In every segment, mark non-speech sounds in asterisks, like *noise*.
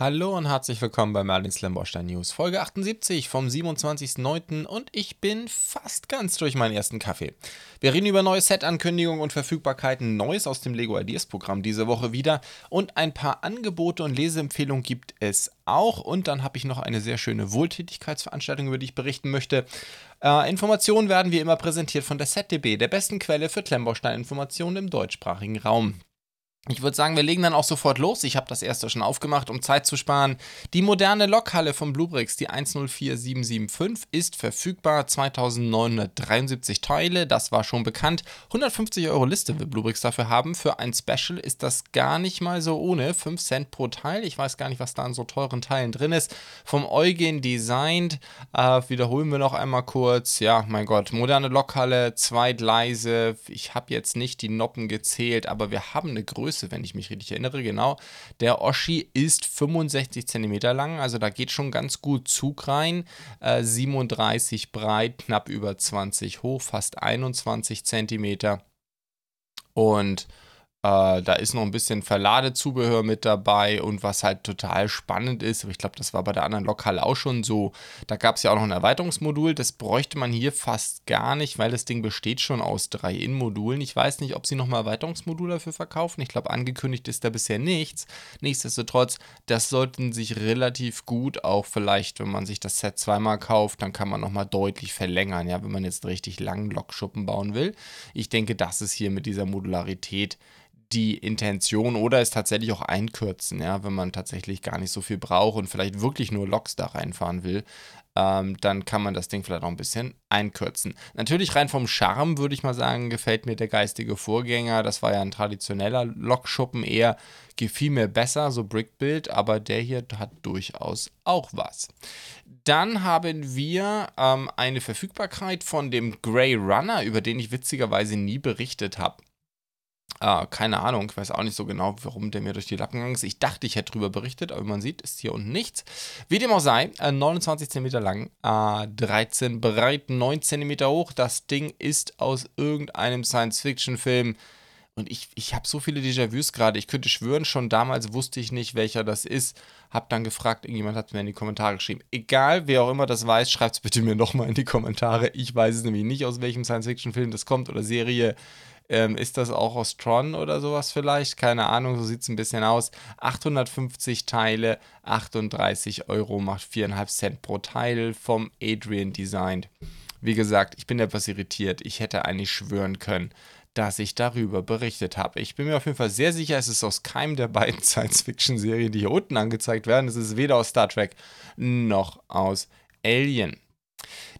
Hallo und herzlich willkommen bei Merlins Lamborstein News, Folge 78 vom 27.09. und ich bin fast ganz durch meinen ersten Kaffee. Wir reden über neue Set-Ankündigungen und Verfügbarkeiten, Neues aus dem Lego Ideas Programm diese Woche wieder und ein paar Angebote und Leseempfehlungen gibt es auch und dann habe ich noch eine sehr schöne Wohltätigkeitsveranstaltung, über die ich berichten möchte. Äh, Informationen werden wie immer präsentiert von der ZDB, der besten Quelle für Klemmbaustein-Informationen im deutschsprachigen Raum. Ich würde sagen, wir legen dann auch sofort los. Ich habe das erste schon aufgemacht, um Zeit zu sparen. Die moderne Lokhalle von Bluebricks, die 104775, ist verfügbar. 2973 Teile, das war schon bekannt. 150 Euro Liste will Bluebricks dafür haben. Für ein Special ist das gar nicht mal so ohne. 5 Cent pro Teil. Ich weiß gar nicht, was da an so teuren Teilen drin ist. Vom Eugen Designed. Äh, wiederholen wir noch einmal kurz. Ja, mein Gott. Moderne Lokhalle, zwei Gleise. Ich habe jetzt nicht die Noppen gezählt, aber wir haben eine Größe Größe, wenn ich mich richtig erinnere, genau. Der Oschi ist 65 cm lang, also da geht schon ganz gut Zug rein. Äh, 37 breit, knapp über 20 hoch, fast 21 cm. Und äh, da ist noch ein bisschen Verladezubehör mit dabei und was halt total spannend ist, aber ich glaube, das war bei der anderen Lokhalle auch schon so. Da gab es ja auch noch ein Erweiterungsmodul, das bräuchte man hier fast gar nicht, weil das Ding besteht schon aus drei In-Modulen. Ich weiß nicht, ob sie nochmal Erweiterungsmodul dafür verkaufen. Ich glaube, angekündigt ist da bisher nichts. Nichtsdestotrotz, das sollten sich relativ gut auch vielleicht, wenn man sich das Set zweimal kauft, dann kann man nochmal deutlich verlängern, ja, wenn man jetzt einen richtig langen Lokschuppen bauen will. Ich denke, das ist hier mit dieser Modularität die Intention oder es tatsächlich auch einkürzen, ja, wenn man tatsächlich gar nicht so viel braucht und vielleicht wirklich nur Loks da reinfahren will, ähm, dann kann man das Ding vielleicht auch ein bisschen einkürzen. Natürlich rein vom Charme würde ich mal sagen, gefällt mir der geistige Vorgänger. Das war ja ein traditioneller Lokschuppen eher, gefiel mir besser, so Brickbuild, aber der hier hat durchaus auch was. Dann haben wir ähm, eine Verfügbarkeit von dem Grey Runner, über den ich witzigerweise nie berichtet habe. Uh, keine Ahnung, ich weiß auch nicht so genau, warum der mir durch die Lappen gegangen ist. Ich dachte, ich hätte darüber berichtet, aber man sieht, ist hier unten nichts. Wie dem auch sei, äh, 29 cm lang, äh, 13 breit, 9 cm hoch. Das Ding ist aus irgendeinem Science-Fiction-Film. Und ich, ich habe so viele Déjà-vus gerade. Ich könnte schwören, schon damals wusste ich nicht, welcher das ist. Hab dann gefragt, irgendjemand hat mir in die Kommentare geschrieben. Egal, wer auch immer das weiß, schreibt es bitte mir nochmal in die Kommentare. Ich weiß es nämlich nicht, aus welchem Science-Fiction-Film das kommt oder Serie. Ähm, ist das auch aus Tron oder sowas vielleicht? Keine Ahnung, so sieht es ein bisschen aus. 850 Teile, 38 Euro, macht 4,5 Cent pro Teil vom Adrian Designed. Wie gesagt, ich bin etwas irritiert. Ich hätte eigentlich schwören können, dass ich darüber berichtet habe. Ich bin mir auf jeden Fall sehr sicher, es ist aus keinem der beiden *laughs* Science-Fiction-Serien, die hier unten angezeigt werden. Es ist weder aus Star Trek noch aus Alien.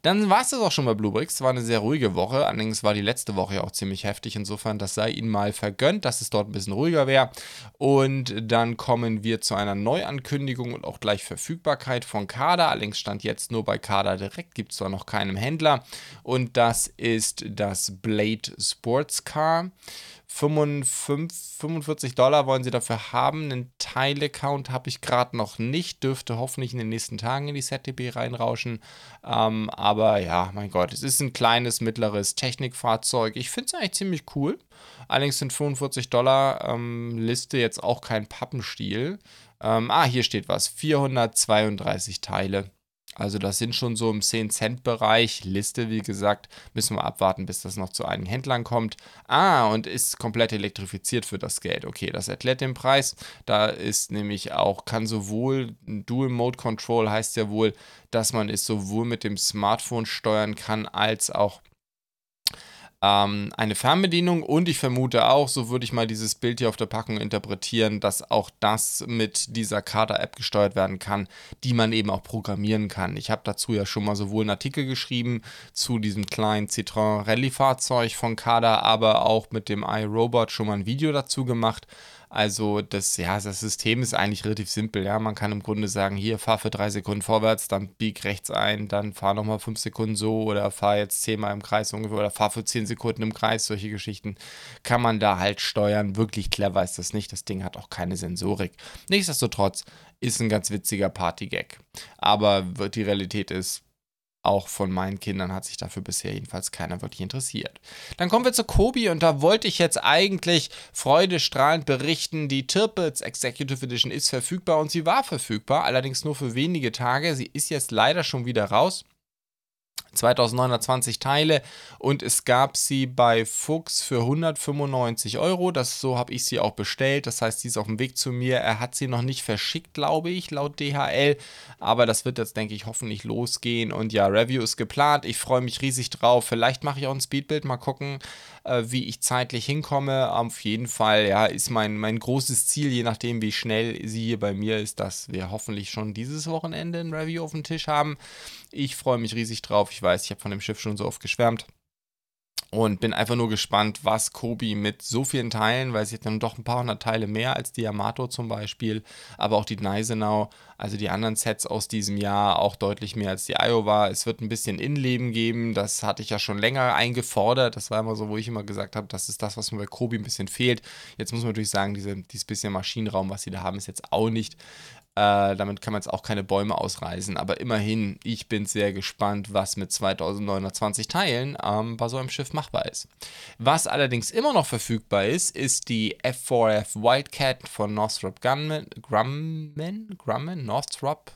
Dann war es das auch schon bei Bluebricks. Es war eine sehr ruhige Woche. Allerdings war die letzte Woche ja auch ziemlich heftig. Insofern, das sei ihnen mal vergönnt, dass es dort ein bisschen ruhiger wäre. Und dann kommen wir zu einer Neuankündigung und auch gleich Verfügbarkeit von Kader. Allerdings stand jetzt nur bei Kader direkt, gibt es zwar noch keinem Händler. Und das ist das Blade Sports Car. 45 Dollar wollen sie dafür haben. Einen Teile-Count habe ich gerade noch nicht. Dürfte hoffentlich in den nächsten Tagen in die ZDB reinrauschen. Ähm, aber ja, mein Gott, es ist ein kleines, mittleres Technikfahrzeug. Ich finde es eigentlich ziemlich cool. Allerdings sind 45 Dollar ähm, Liste jetzt auch kein Pappenstiel. Ähm, ah, hier steht was. 432 Teile. Also das sind schon so im 10-Cent-Bereich. Liste, wie gesagt, müssen wir abwarten, bis das noch zu einigen Händlern kommt. Ah, und ist komplett elektrifiziert für das Geld. Okay, das erklärt den Preis. Da ist nämlich auch, kann sowohl Dual Mode Control heißt ja wohl, dass man es sowohl mit dem Smartphone steuern kann, als auch ähm, eine Fernbedienung und ich vermute auch, so würde ich mal dieses Bild hier auf der Packung interpretieren, dass auch das mit dieser Kader-App gesteuert werden kann, die man eben auch programmieren kann. Ich habe dazu ja schon mal sowohl einen Artikel geschrieben zu diesem kleinen Citroën Rallye-Fahrzeug von Kader, aber auch mit dem iRobot schon mal ein Video dazu gemacht. Also das, ja, das System ist eigentlich relativ simpel. Ja, man kann im Grunde sagen, hier fahr für drei Sekunden vorwärts, dann bieg rechts ein, dann fahr nochmal fünf Sekunden so oder fahr jetzt zehnmal im Kreis ungefähr oder fahr für zehn Sekunden im Kreis. Solche Geschichten kann man da halt steuern. Wirklich clever ist das nicht. Das Ding hat auch keine Sensorik. Nichtsdestotrotz ist ein ganz witziger Party-Gag. Aber die Realität ist, auch von meinen Kindern hat sich dafür bisher jedenfalls keiner wirklich interessiert. Dann kommen wir zu Kobi und da wollte ich jetzt eigentlich freudestrahlend berichten, die Tirpitz Executive Edition ist verfügbar und sie war verfügbar, allerdings nur für wenige Tage. Sie ist jetzt leider schon wieder raus. 2920 Teile und es gab sie bei Fuchs für 195 Euro. Das so habe ich sie auch bestellt. Das heißt, sie ist auf dem Weg zu mir. Er hat sie noch nicht verschickt, glaube ich, laut DHL. Aber das wird jetzt, denke ich, hoffentlich losgehen. Und ja, Review ist geplant. Ich freue mich riesig drauf. Vielleicht mache ich auch ein Speedbild. Mal gucken, äh, wie ich zeitlich hinkomme. Auf jeden Fall, ja, ist mein, mein großes Ziel, je nachdem, wie schnell sie hier bei mir ist, dass wir hoffentlich schon dieses Wochenende ein Review auf dem Tisch haben. Ich freue mich riesig drauf. Ich weiß, ich habe von dem Schiff schon so oft geschwärmt. Und bin einfach nur gespannt, was Kobi mit so vielen Teilen, weil sie hat dann doch ein paar hundert Teile mehr als die Yamato zum Beispiel, aber auch die Gneisenau, also die anderen Sets aus diesem Jahr, auch deutlich mehr als die Iowa. Es wird ein bisschen Innenleben geben, das hatte ich ja schon länger eingefordert. Das war immer so, wo ich immer gesagt habe, das ist das, was mir bei Kobi ein bisschen fehlt. Jetzt muss man natürlich sagen, diese, dieses bisschen Maschinenraum, was sie da haben, ist jetzt auch nicht äh, damit kann man jetzt auch keine Bäume ausreißen. Aber immerhin, ich bin sehr gespannt, was mit 2920 Teilen ähm, bei so einem Schiff machbar ist. Was allerdings immer noch verfügbar ist, ist die F4F Wildcat von Northrop Grumman. Grumman? Grumman? Northrop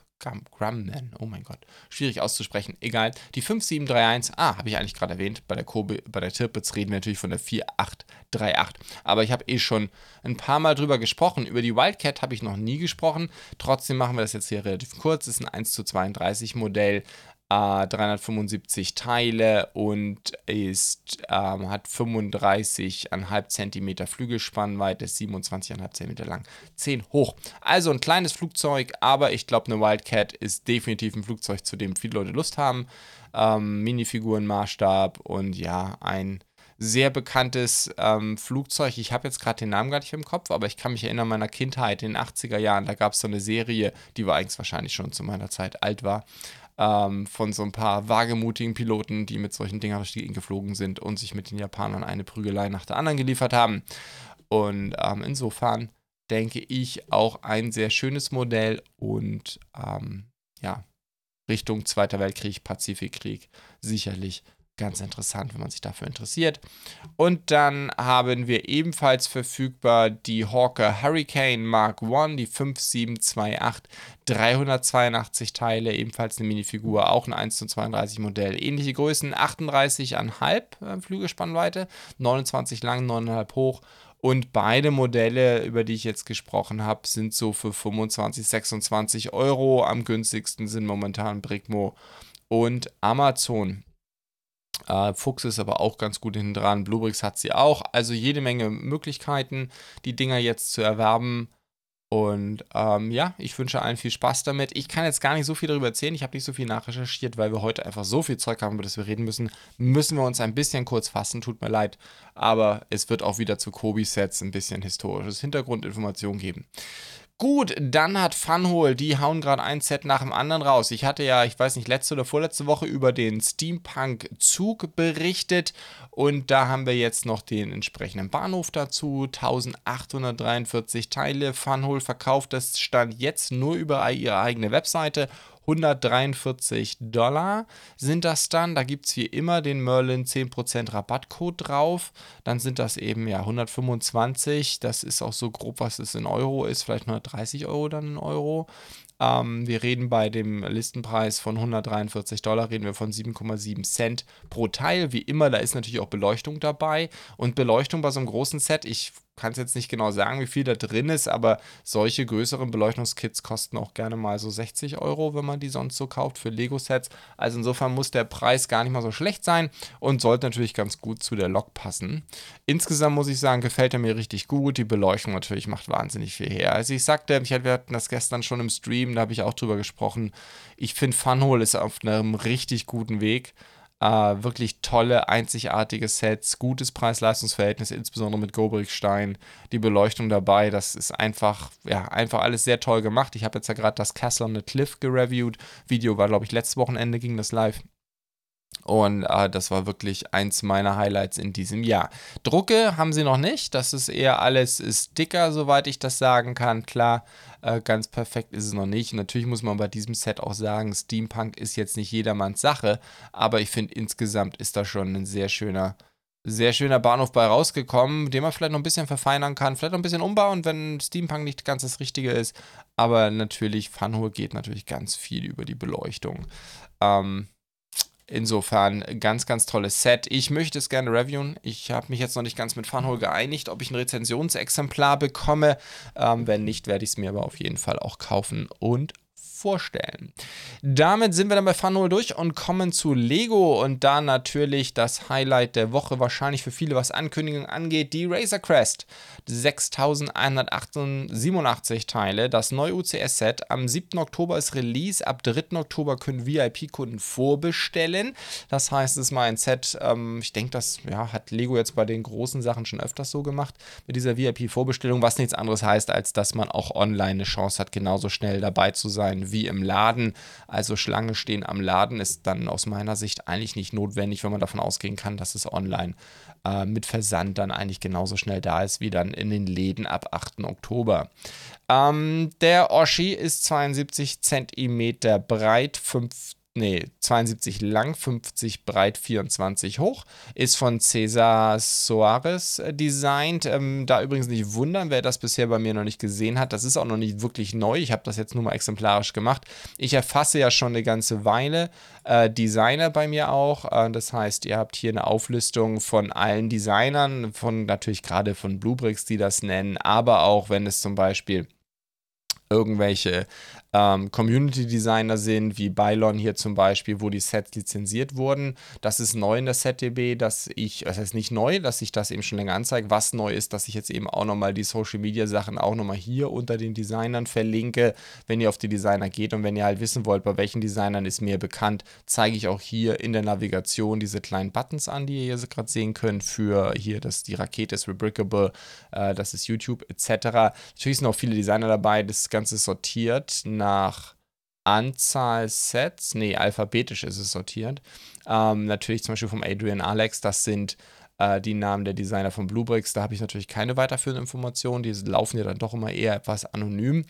Grumman, oh mein Gott, schwierig auszusprechen, egal. Die 5731, ah, habe ich eigentlich gerade erwähnt, bei der, Kobe, bei der Tirpitz reden wir natürlich von der 4838. Aber ich habe eh schon ein paar Mal drüber gesprochen. Über die Wildcat habe ich noch nie gesprochen. Trotzdem machen wir das jetzt hier relativ kurz. Das ist ein 1 zu 32 Modell, 375 Teile und ist, ähm, hat 35,5 cm Flügelspannweite, 27,5 cm lang, 10 hoch. Also ein kleines Flugzeug, aber ich glaube, eine Wildcat ist definitiv ein Flugzeug, zu dem viele Leute Lust haben. Ähm, Minifigurenmaßstab und ja, ein sehr bekanntes ähm, Flugzeug. Ich habe jetzt gerade den Namen gar nicht im Kopf, aber ich kann mich erinnern, meiner Kindheit in den 80er Jahren, da gab es so eine Serie, die war eigentlich wahrscheinlich schon zu meiner Zeit alt war ähm, von so ein paar wagemutigen Piloten, die mit solchen Dingern geflogen sind und sich mit den Japanern eine Prügelei nach der anderen geliefert haben. Und ähm, insofern denke ich auch ein sehr schönes Modell und ähm, ja, Richtung Zweiter Weltkrieg, Pazifikkrieg sicherlich ganz interessant, wenn man sich dafür interessiert. Und dann haben wir ebenfalls verfügbar die Hawker Hurricane Mark I, die 5728, 382 Teile, ebenfalls eine Minifigur, auch ein 1 zu 32 Modell. Ähnliche Größen, 38,5 äh, Flügelspannweite, 29 lang, 9,5 hoch. Und beide Modelle, über die ich jetzt gesprochen habe, sind so für 25, 26 Euro. Am günstigsten sind momentan Brigmo und Amazon. Äh, Fuchs ist aber auch ganz gut hinten dran. Bluebricks hat sie auch. Also jede Menge Möglichkeiten, die Dinger jetzt zu erwerben. Und ähm, ja, ich wünsche allen viel Spaß damit. Ich kann jetzt gar nicht so viel darüber erzählen. Ich habe nicht so viel nachrecherchiert, weil wir heute einfach so viel Zeug haben, über das wir reden müssen. Müssen wir uns ein bisschen kurz fassen. Tut mir leid. Aber es wird auch wieder zu Kobi-Sets ein bisschen historisches Hintergrundinformation geben. Gut, dann hat Funhole, die hauen gerade ein Set nach dem anderen raus. Ich hatte ja, ich weiß nicht, letzte oder vorletzte Woche über den Steampunk-Zug berichtet und da haben wir jetzt noch den entsprechenden Bahnhof dazu. 1843 Teile. Funhole verkauft das stand jetzt nur über ihre eigene Webseite 143 Dollar sind das dann. Da gibt es wie immer den Merlin 10% Rabattcode drauf. Dann sind das eben ja 125. Das ist auch so grob, was es in Euro ist. Vielleicht 130 Euro dann in Euro. Ähm, wir reden bei dem Listenpreis von 143 Dollar, reden wir von 7,7 Cent pro Teil. Wie immer, da ist natürlich auch Beleuchtung dabei. Und Beleuchtung bei so einem großen Set, ich kann es jetzt nicht genau sagen, wie viel da drin ist, aber solche größeren Beleuchtungskits kosten auch gerne mal so 60 Euro, wenn man die sonst so kauft für Lego-Sets. Also insofern muss der Preis gar nicht mal so schlecht sein und sollte natürlich ganz gut zu der Lok passen. Insgesamt muss ich sagen, gefällt er mir richtig gut. Die Beleuchtung natürlich macht wahnsinnig viel her. Also ich sagte, ich hatte, wir hatten das gestern schon im Stream, da habe ich auch drüber gesprochen. Ich finde Funhole ist auf einem richtig guten Weg. Uh, wirklich tolle, einzigartige Sets, gutes Preis-Leistungs-Verhältnis, insbesondere mit Gobrickstein, die Beleuchtung dabei, das ist einfach, ja, einfach alles sehr toll gemacht. Ich habe jetzt ja gerade das Castle on the Cliff gereviewt. Video war, glaube ich, letztes Wochenende ging das live. Und äh, das war wirklich eins meiner Highlights in diesem Jahr. Drucke haben sie noch nicht. Das ist eher alles Sticker, soweit ich das sagen kann. Klar, äh, ganz perfekt ist es noch nicht. natürlich muss man bei diesem Set auch sagen, Steampunk ist jetzt nicht jedermanns Sache. Aber ich finde, insgesamt ist da schon ein sehr schöner, sehr schöner Bahnhof bei rausgekommen, den man vielleicht noch ein bisschen verfeinern kann, vielleicht noch ein bisschen umbauen, wenn Steampunk nicht ganz das Richtige ist. Aber natürlich, Funhole geht natürlich ganz viel über die Beleuchtung. Ähm, Insofern ganz, ganz tolles Set. Ich möchte es gerne reviewen. Ich habe mich jetzt noch nicht ganz mit Funhole geeinigt, ob ich ein Rezensionsexemplar bekomme. Ähm, wenn nicht, werde ich es mir aber auf jeden Fall auch kaufen und vorstellen. Damit sind wir dann bei Funhole durch und kommen zu Lego und da natürlich das Highlight der Woche, wahrscheinlich für viele, was Ankündigungen angeht, die Razor Crest. 6187 Teile, das neue UCS-Set. Am 7. Oktober ist Release, ab 3. Oktober können VIP-Kunden vorbestellen. Das heißt, es ist mal ein Set, ähm, ich denke, das ja, hat Lego jetzt bei den großen Sachen schon öfters so gemacht, mit dieser VIP-Vorbestellung, was nichts anderes heißt, als dass man auch online eine Chance hat, genauso schnell dabei zu sein wie im Laden. Also Schlange stehen am Laden ist dann aus meiner Sicht eigentlich nicht notwendig, wenn man davon ausgehen kann, dass es online äh, mit Versand dann eigentlich genauso schnell da ist wie dann in den Läden ab 8. Oktober. Ähm, der Oshi ist 72 cm breit, 5 nee, 72 lang, 50 breit, 24 hoch. Ist von Cesar Soares äh, designt. Ähm, da übrigens nicht wundern, wer das bisher bei mir noch nicht gesehen hat. Das ist auch noch nicht wirklich neu. Ich habe das jetzt nur mal exemplarisch gemacht. Ich erfasse ja schon eine ganze Weile äh, Designer bei mir auch. Äh, das heißt, ihr habt hier eine Auflistung von allen Designern, von natürlich gerade von Bluebricks, die das nennen, aber auch wenn es zum Beispiel irgendwelche ähm, Community Designer sind, wie Bylon hier zum Beispiel, wo die Sets lizenziert wurden. Das ist neu in der SetDB, dass ich, das heißt nicht neu, dass ich das eben schon länger anzeige. Was neu ist, dass ich jetzt eben auch nochmal die Social Media Sachen auch nochmal hier unter den Designern verlinke, wenn ihr auf die Designer geht und wenn ihr halt wissen wollt, bei welchen Designern ist mir bekannt, zeige ich auch hier in der Navigation diese kleinen Buttons an, die ihr hier gerade sehen könnt, für hier, dass die Rakete ist Rebrickable, äh, das ist YouTube etc. Natürlich sind auch viele Designer dabei, das Ganze sortiert nach Anzahl Sets, nee, alphabetisch ist es sortiert. Ähm, natürlich zum Beispiel vom Adrian Alex, das sind äh, die Namen der Designer von Bluebricks. Da habe ich natürlich keine weiterführenden Informationen, die laufen ja dann doch immer eher etwas anonym.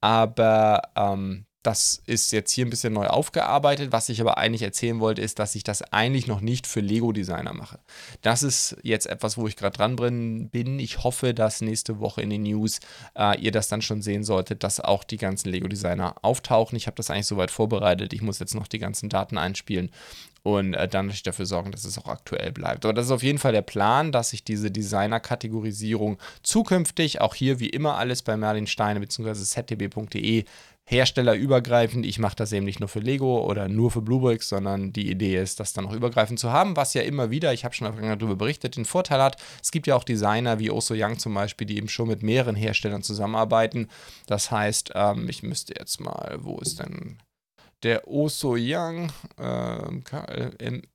Aber ähm, das ist jetzt hier ein bisschen neu aufgearbeitet. Was ich aber eigentlich erzählen wollte, ist, dass ich das eigentlich noch nicht für Lego-Designer mache. Das ist jetzt etwas, wo ich gerade dran bin. Ich hoffe, dass nächste Woche in den News äh, ihr das dann schon sehen solltet, dass auch die ganzen Lego-Designer auftauchen. Ich habe das eigentlich soweit vorbereitet. Ich muss jetzt noch die ganzen Daten einspielen und äh, dann natürlich dafür sorgen, dass es auch aktuell bleibt. Aber das ist auf jeden Fall der Plan, dass ich diese Designer-Kategorisierung zukünftig, auch hier wie immer alles bei Merlin Steine bzw. zdb.de herstellerübergreifend. Ich mache das eben nicht nur für Lego oder nur für Bluebricks, sondern die Idee ist, das dann auch übergreifend zu haben, was ja immer wieder, ich habe schon darüber berichtet, den Vorteil hat. Es gibt ja auch Designer wie Oso Young zum Beispiel, die eben schon mit mehreren Herstellern zusammenarbeiten. Das heißt, ähm, ich müsste jetzt mal, wo ist denn der Oso Young äh, K-L-M-N-O-P?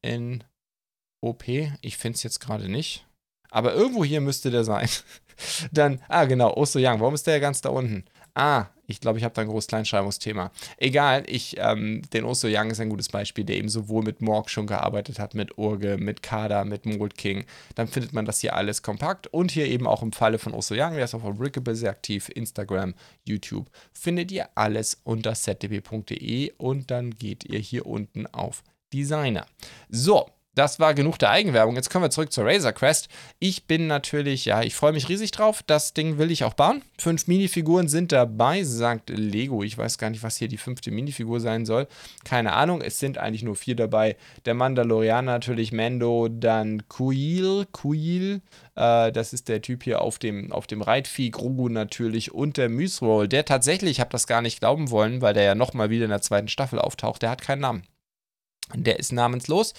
Ich finde es jetzt gerade nicht. Aber irgendwo hier müsste der sein. *laughs* Dann, ah genau, Oso Young. Warum ist der ganz da unten? Ah, ich glaube, ich habe da ein großes Kleinschreibungsthema. Egal, ich, ähm, den Oso Young ist ein gutes Beispiel, der eben sowohl mit Morg schon gearbeitet hat, mit Urge, mit Kada, mit Mold King. Dann findet man das hier alles kompakt und hier eben auch im Falle von Oso Young, der ist auf Unbreakable sehr aktiv, Instagram, YouTube, findet ihr alles unter zdb.de und dann geht ihr hier unten auf Designer. So, das war genug der Eigenwerbung. Jetzt kommen wir zurück zur Razor Crest. Ich bin natürlich, ja, ich freue mich riesig drauf. Das Ding will ich auch bauen. Fünf Minifiguren sind dabei, sagt Lego. Ich weiß gar nicht, was hier die fünfte Minifigur sein soll. Keine Ahnung. Es sind eigentlich nur vier dabei. Der Mandalorianer natürlich, Mando, dann Kuil, Kuil. Äh, das ist der Typ hier auf dem, auf dem Reitvieh. Grogu natürlich und der Mysroll. Der tatsächlich, ich habe das gar nicht glauben wollen, weil der ja nochmal wieder in der zweiten Staffel auftaucht. Der hat keinen Namen. Der ist namenslos.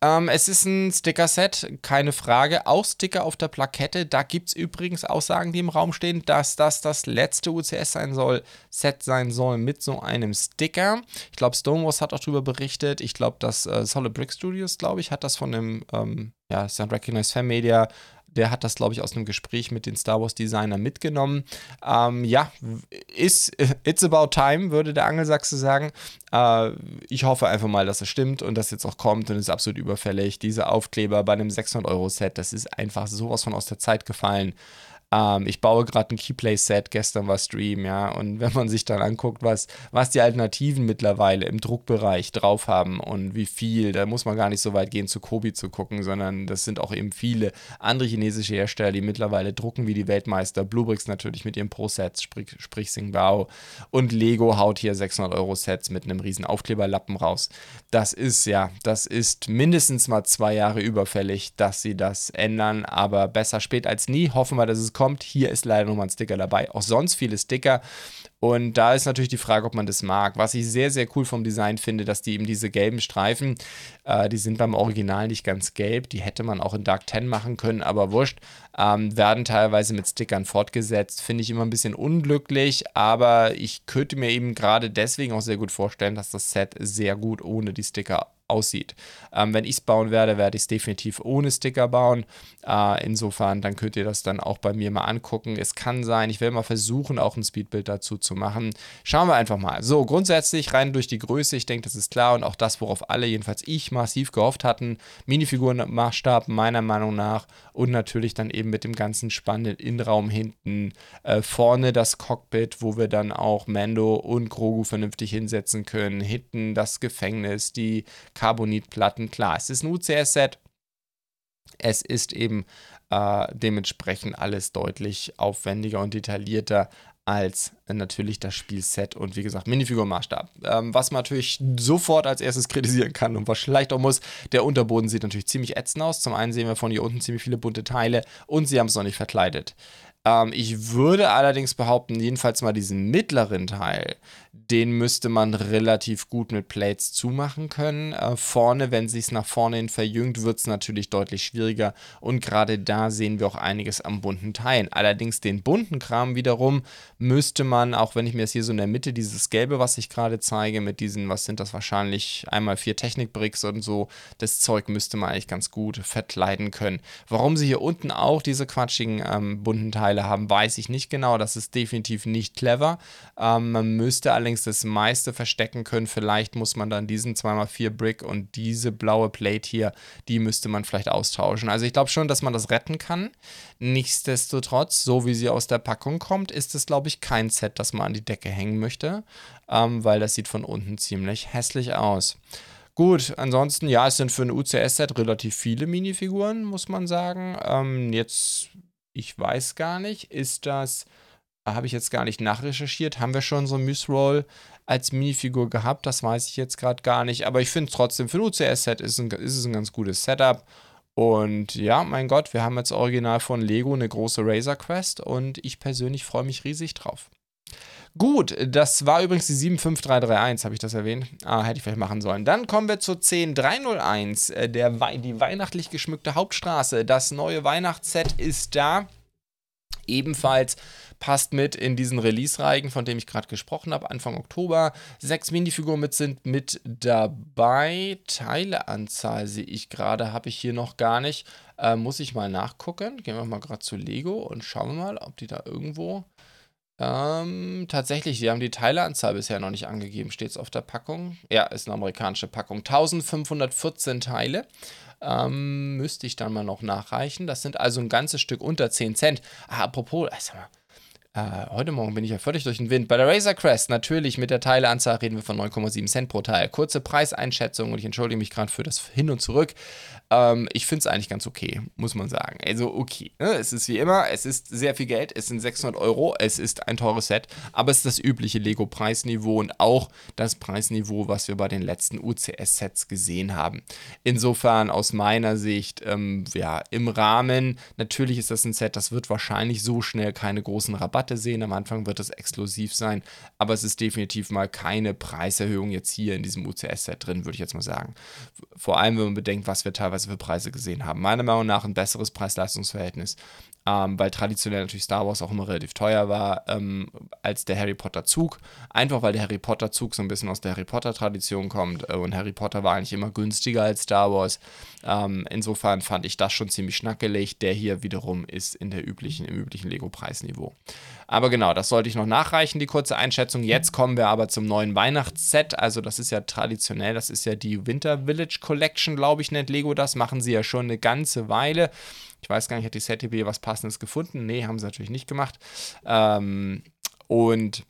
Ähm, es ist ein Sticker-Set, keine Frage. Auch Sticker auf der Plakette. Da gibt es übrigens Aussagen, die im Raum stehen, dass das das letzte UCS sein soll, Set sein soll mit so einem Sticker. Ich glaube, Stonewalls hat auch darüber berichtet. Ich glaube, dass äh, Solid Brick Studios, glaube ich, hat das von dem, ähm, ja, ist Recognized Fan Media Der hat das, glaube ich, aus einem Gespräch mit den Star Wars Designern mitgenommen. Ähm, ja, ist, *laughs* it's about time, würde der Angelsachse sagen. Äh, ich hoffe einfach mal, dass es stimmt und das jetzt auch kommt und ist absolut überfällig. Diese Aufkleber bei einem 600-Euro-Set, das ist einfach sowas von aus der Zeit gefallen. Ähm, ich baue gerade ein Keyplay-Set, gestern war Stream, ja. Und wenn man sich dann anguckt, was, was die Alternativen mittlerweile im Druckbereich drauf haben und wie viel, da muss man gar nicht so weit gehen, zu Kobi zu gucken, sondern das sind auch eben viele andere chinesische Hersteller, die mittlerweile drucken wie die Weltmeister. Bluebricks natürlich mit ihren Pro-Sets, sprich, sprich Singbao. Und Lego haut hier 600-Euro-Sets mit einem riesen Aufkleberlappen raus. Das ist, ja, das ist mindestens mal zwei Jahre überfällig, dass sie das ändern, aber besser spät als nie. Hoffen wir, dass es kommt. Hier ist leider nochmal ein Sticker dabei. Auch sonst viele Sticker. Und da ist natürlich die Frage, ob man das mag. Was ich sehr, sehr cool vom Design finde, dass die eben diese gelben Streifen, äh, die sind beim Original nicht ganz gelb, die hätte man auch in Dark 10 machen können, aber wurscht, ähm, werden teilweise mit Stickern fortgesetzt. Finde ich immer ein bisschen unglücklich, aber ich könnte mir eben gerade deswegen auch sehr gut vorstellen, dass das Set sehr gut ohne die Sticker aussieht. Ähm, wenn ich es bauen werde, werde ich es definitiv ohne Sticker bauen. Äh, insofern, dann könnt ihr das dann auch bei mir mal angucken. Es kann sein, ich werde mal versuchen, auch ein Speedbild dazu zu machen. Schauen wir einfach mal. So, grundsätzlich rein durch die Größe, ich denke, das ist klar und auch das, worauf alle, jedenfalls ich, massiv gehofft hatten. Minifigurenmaßstab meiner Meinung nach und natürlich dann eben mit dem ganzen spannenden Innenraum hinten. Äh, vorne das Cockpit, wo wir dann auch Mando und Grogu vernünftig hinsetzen können. Hinten das Gefängnis, die Carbonitplatten. Klar, es ist ein UCS-Set. Es ist eben äh, dementsprechend alles deutlich aufwendiger und detaillierter als natürlich das Spielset und wie gesagt Minifigurmaßstab. Ähm, was man natürlich sofort als erstes kritisieren kann und was vielleicht auch muss, der Unterboden sieht natürlich ziemlich ätzend aus. Zum einen sehen wir von hier unten ziemlich viele bunte Teile und sie haben es noch nicht verkleidet. Ähm, ich würde allerdings behaupten, jedenfalls mal diesen mittleren Teil, den müsste man relativ gut mit Plates zumachen können. Äh, vorne, wenn sich es nach vorne hin verjüngt, wird es natürlich deutlich schwieriger. Und gerade da sehen wir auch einiges am bunten Teilen. Allerdings den bunten Kram wiederum müsste man, auch wenn ich mir jetzt hier so in der Mitte dieses Gelbe, was ich gerade zeige, mit diesen, was sind das wahrscheinlich, einmal vier Technikbricks und so, das Zeug müsste man eigentlich ganz gut verkleiden können. Warum sie hier unten auch diese quatschigen ähm, bunten Teile haben, weiß ich nicht genau. Das ist definitiv nicht clever. Ähm, man müsste allerdings allerdings das meiste verstecken können. Vielleicht muss man dann diesen 2x4 Brick und diese blaue Plate hier, die müsste man vielleicht austauschen. Also ich glaube schon, dass man das retten kann. Nichtsdestotrotz, so wie sie aus der Packung kommt, ist es, glaube ich, kein Set, das man an die Decke hängen möchte, ähm, weil das sieht von unten ziemlich hässlich aus. Gut, ansonsten, ja, es sind für ein UCS-Set relativ viele Minifiguren, muss man sagen. Ähm, jetzt, ich weiß gar nicht, ist das habe ich jetzt gar nicht nachrecherchiert. Haben wir schon so ein Mysroll als Minifigur gehabt? Das weiß ich jetzt gerade gar nicht. Aber ich finde trotzdem, für ein UCS-Set ist, ist es ein ganz gutes Setup. Und ja, mein Gott, wir haben jetzt original von Lego eine große Razor Quest und ich persönlich freue mich riesig drauf. Gut, das war übrigens die 75331, habe ich das erwähnt? Ah, hätte ich vielleicht machen sollen. Dann kommen wir zur 10301, äh, der, die weihnachtlich geschmückte Hauptstraße. Das neue Weihnachtsset ist da. Ebenfalls passt mit in diesen Release-Reigen, von dem ich gerade gesprochen habe, Anfang Oktober. Sechs Minifiguren mit sind mit dabei. Teileanzahl sehe ich gerade, habe ich hier noch gar nicht. Äh, muss ich mal nachgucken. Gehen wir mal gerade zu Lego und schauen wir mal, ob die da irgendwo. Ähm, tatsächlich, sie haben die Teileanzahl bisher noch nicht angegeben. Steht es auf der Packung? Ja, ist eine amerikanische Packung. 1514 Teile. Ähm, müsste ich dann mal noch nachreichen. Das sind also ein ganzes Stück unter 10 Cent. Ah, apropos, sag mal, äh, heute Morgen bin ich ja völlig durch den Wind. Bei der Razer Crest, natürlich mit der Teileanzahl reden wir von 9,7 Cent pro Teil. Kurze Preiseinschätzung und ich entschuldige mich gerade für das Hin und Zurück. Ähm, ich finde es eigentlich ganz okay, muss man sagen. Also okay, ne? es ist wie immer, es ist sehr viel Geld, es sind 600 Euro, es ist ein teures Set, aber es ist das übliche Lego-Preisniveau und auch das Preisniveau, was wir bei den letzten UCS-Sets gesehen haben. Insofern aus meiner Sicht, ähm, ja, im Rahmen, natürlich ist das ein Set, das wird wahrscheinlich so schnell keine großen Rabatte Rabatte sehen. Am Anfang wird es exklusiv sein, aber es ist definitiv mal keine Preiserhöhung jetzt hier in diesem UCS-Set drin, würde ich jetzt mal sagen. Vor allem, wenn man bedenkt, was wir teilweise für Preise gesehen haben. Meiner Meinung nach ein besseres Preis-Leistungs-Verhältnis ähm, weil traditionell natürlich Star Wars auch immer relativ teuer war ähm, als der Harry Potter Zug. Einfach weil der Harry Potter Zug so ein bisschen aus der Harry Potter Tradition kommt äh, und Harry Potter war eigentlich immer günstiger als Star Wars. Ähm, insofern fand ich das schon ziemlich schnackelig. Der hier wiederum ist in der üblichen, im üblichen Lego-Preisniveau. Aber genau, das sollte ich noch nachreichen, die kurze Einschätzung. Jetzt kommen wir aber zum neuen Weihnachtsset. Also, das ist ja traditionell, das ist ja die Winter Village Collection, glaube ich, nennt Lego das. Machen sie ja schon eine ganze Weile. Ich weiß gar nicht, hat die ZTB was Passendes gefunden? Nee, haben sie natürlich nicht gemacht. Ähm, und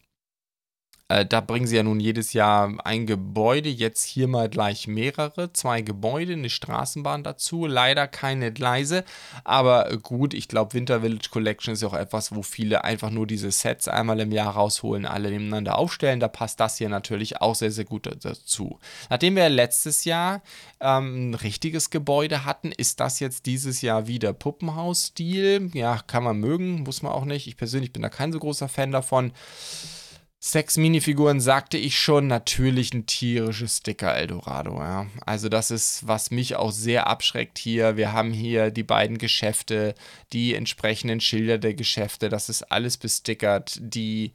äh, da bringen sie ja nun jedes Jahr ein Gebäude, jetzt hier mal gleich mehrere, zwei Gebäude, eine Straßenbahn dazu, leider keine Gleise, aber gut, ich glaube Winter Village Collection ist ja auch etwas, wo viele einfach nur diese Sets einmal im Jahr rausholen, alle nebeneinander aufstellen, da passt das hier natürlich auch sehr, sehr gut dazu. Nachdem wir letztes Jahr ähm, ein richtiges Gebäude hatten, ist das jetzt dieses Jahr wieder Puppenhaus-Stil, ja, kann man mögen, muss man auch nicht, ich persönlich bin da kein so großer Fan davon. Sechs Minifiguren sagte ich schon, natürlich ein tierisches Sticker Eldorado, ja. Also das ist, was mich auch sehr abschreckt hier. Wir haben hier die beiden Geschäfte, die entsprechenden Schilder der Geschäfte, das ist alles bestickert, die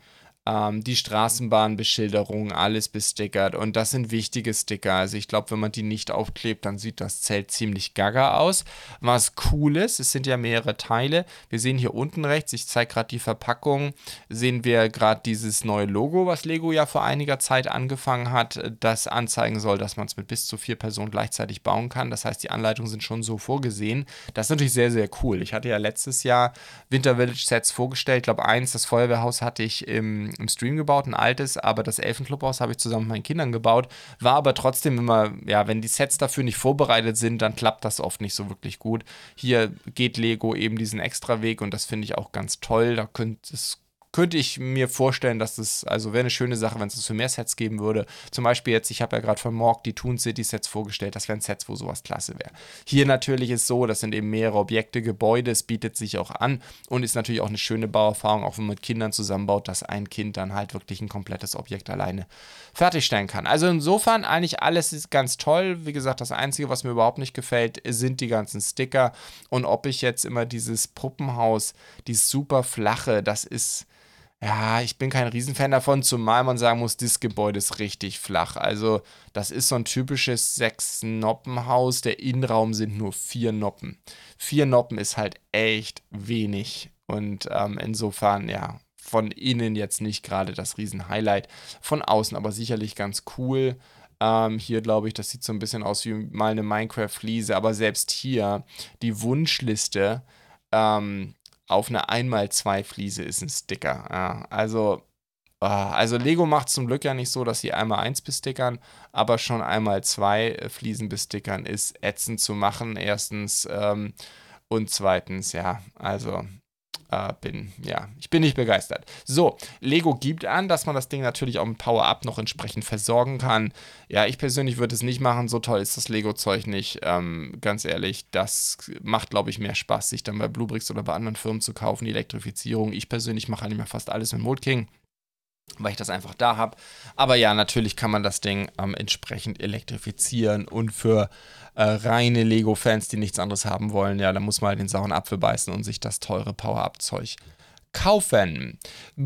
ähm, die Straßenbahnbeschilderung, alles bestickert. Und das sind wichtige Sticker. Also ich glaube, wenn man die nicht aufklebt, dann sieht das Zelt ziemlich gaga aus. Was cool ist, es sind ja mehrere Teile. Wir sehen hier unten rechts, ich zeige gerade die Verpackung, sehen wir gerade dieses neue Logo, was Lego ja vor einiger Zeit angefangen hat, das anzeigen soll, dass man es mit bis zu vier Personen gleichzeitig bauen kann. Das heißt, die Anleitungen sind schon so vorgesehen. Das ist natürlich sehr, sehr cool. Ich hatte ja letztes Jahr Winter Village Sets vorgestellt. Ich glaube, eins, das Feuerwehrhaus hatte ich im im Stream gebaut, ein altes, aber das Elfenclubhaus habe ich zusammen mit meinen Kindern gebaut. War aber trotzdem immer, ja, wenn die Sets dafür nicht vorbereitet sind, dann klappt das oft nicht so wirklich gut. Hier geht Lego eben diesen extra Weg und das finde ich auch ganz toll. Da könnte es könnte ich mir vorstellen, dass das, also wäre eine schöne Sache, wenn es das für mehr Sets geben würde. Zum Beispiel jetzt, ich habe ja gerade von Morg die Toon City Sets vorgestellt, das wären Sets, wo sowas klasse wäre. Hier natürlich ist so, das sind eben mehrere Objekte, Gebäude, es bietet sich auch an und ist natürlich auch eine schöne Bauerfahrung, auch wenn man mit Kindern zusammenbaut, dass ein Kind dann halt wirklich ein komplettes Objekt alleine fertigstellen kann. Also insofern eigentlich alles ist ganz toll. Wie gesagt, das Einzige, was mir überhaupt nicht gefällt, sind die ganzen Sticker und ob ich jetzt immer dieses Puppenhaus, dieses super flache, das ist ja, ich bin kein Riesenfan davon, zumal man sagen muss, das Gebäude ist richtig flach. Also, das ist so ein typisches Sechs-Noppen-Haus. Der Innenraum sind nur vier Noppen. Vier Noppen ist halt echt wenig. Und ähm, insofern, ja, von innen jetzt nicht gerade das Riesen-Highlight. Von außen aber sicherlich ganz cool. Ähm, hier glaube ich, das sieht so ein bisschen aus wie mal eine Minecraft-Fliese. Aber selbst hier die Wunschliste. Ähm, auf eine 1x2-Fliese ist ein Sticker. Ja, also, ah, also Lego macht zum Glück ja nicht so, dass sie einmal 1 bestickern, aber schon einmal 2 äh, bestickern ist ätzend zu machen, erstens. Ähm, und zweitens, ja, also äh, bin, ja, ich bin nicht begeistert. So, Lego gibt an, dass man das Ding natürlich auch mit Power-Up noch entsprechend versorgen kann. Ja, ich persönlich würde es nicht machen, so toll ist das Lego-Zeug nicht. Ähm, ganz ehrlich, das macht, glaube ich, mehr Spaß, sich dann bei Bluebricks oder bei anderen Firmen zu kaufen, die Elektrifizierung. Ich persönlich mache eigentlich fast alles mit Mold King weil ich das einfach da habe. Aber ja, natürlich kann man das Ding ähm, entsprechend elektrifizieren und für äh, reine Lego-Fans, die nichts anderes haben wollen, ja, da muss man halt den sauren Apfel beißen und sich das teure Power-Up-Zeug kaufen.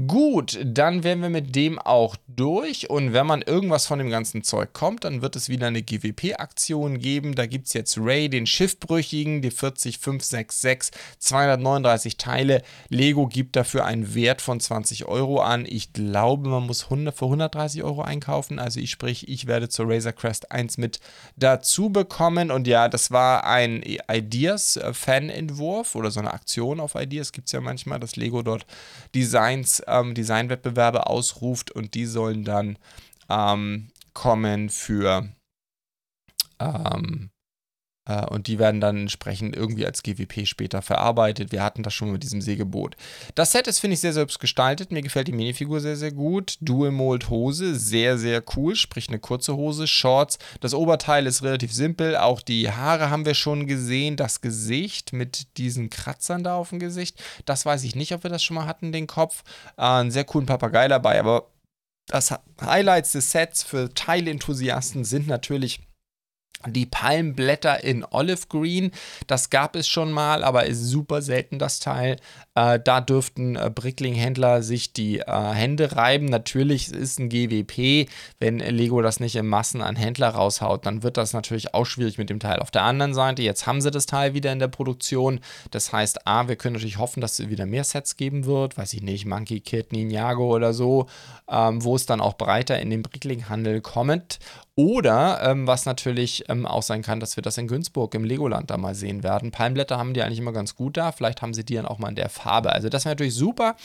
Gut, dann wären wir mit dem auch durch und wenn man irgendwas von dem ganzen Zeug kommt, dann wird es wieder eine GWP-Aktion geben. Da gibt es jetzt Ray, den Schiffbrüchigen, die 40566, 239 Teile. Lego gibt dafür einen Wert von 20 Euro an. Ich glaube, man muss 100, für 130 Euro einkaufen. Also ich sprich, ich werde zur Razor Crest 1 mit dazu bekommen. Und ja, das war ein Ideas-Fan-Entwurf oder so eine Aktion auf Ideas. Gibt es ja manchmal, dass Lego dort dort Designs, ähm, Designwettbewerbe ausruft und die sollen dann ähm, kommen für ähm, Äh, und die werden dann entsprechend irgendwie als GWP später verarbeitet. Wir hatten das schon mit diesem Sägeboot. Das Set ist, finde ich, sehr selbst gestaltet. Mir gefällt die Minifigur sehr, sehr gut. Dual Mold Hose, sehr, sehr cool. Sprich eine kurze Hose, Shorts. Das Oberteil ist relativ simpel. Auch die Haare haben wir schon gesehen. Das Gesicht mit diesen Kratzern da auf dem Gesicht. Das weiß ich nicht, ob wir das schon mal hatten, den Kopf. Äh, einen sehr coolen Papagei dabei. Aber das Highlights des Sets für Teilenthusiasten sind natürlich die Palmblätter in Olive Green, das gab es schon mal, aber ist super selten das Teil. Äh, da dürften äh, Brickling-Händler sich die äh, Hände reiben. Natürlich ist ein GWP, wenn Lego das nicht in Massen an Händler raushaut, dann wird das natürlich auch schwierig mit dem Teil. Auf der anderen Seite, jetzt haben sie das Teil wieder in der Produktion. Das heißt, A, wir können natürlich hoffen, dass es wieder mehr Sets geben wird, weiß ich nicht, Monkey Kid, Ninjago oder so, ähm, wo es dann auch breiter in den Brickling-Handel kommt. Oder, ähm, was natürlich ähm, auch sein kann, dass wir das in Günzburg im Legoland da mal sehen werden. Palmblätter haben die eigentlich immer ganz gut da. Vielleicht haben sie die dann auch mal in der Farbe. Also das wäre natürlich super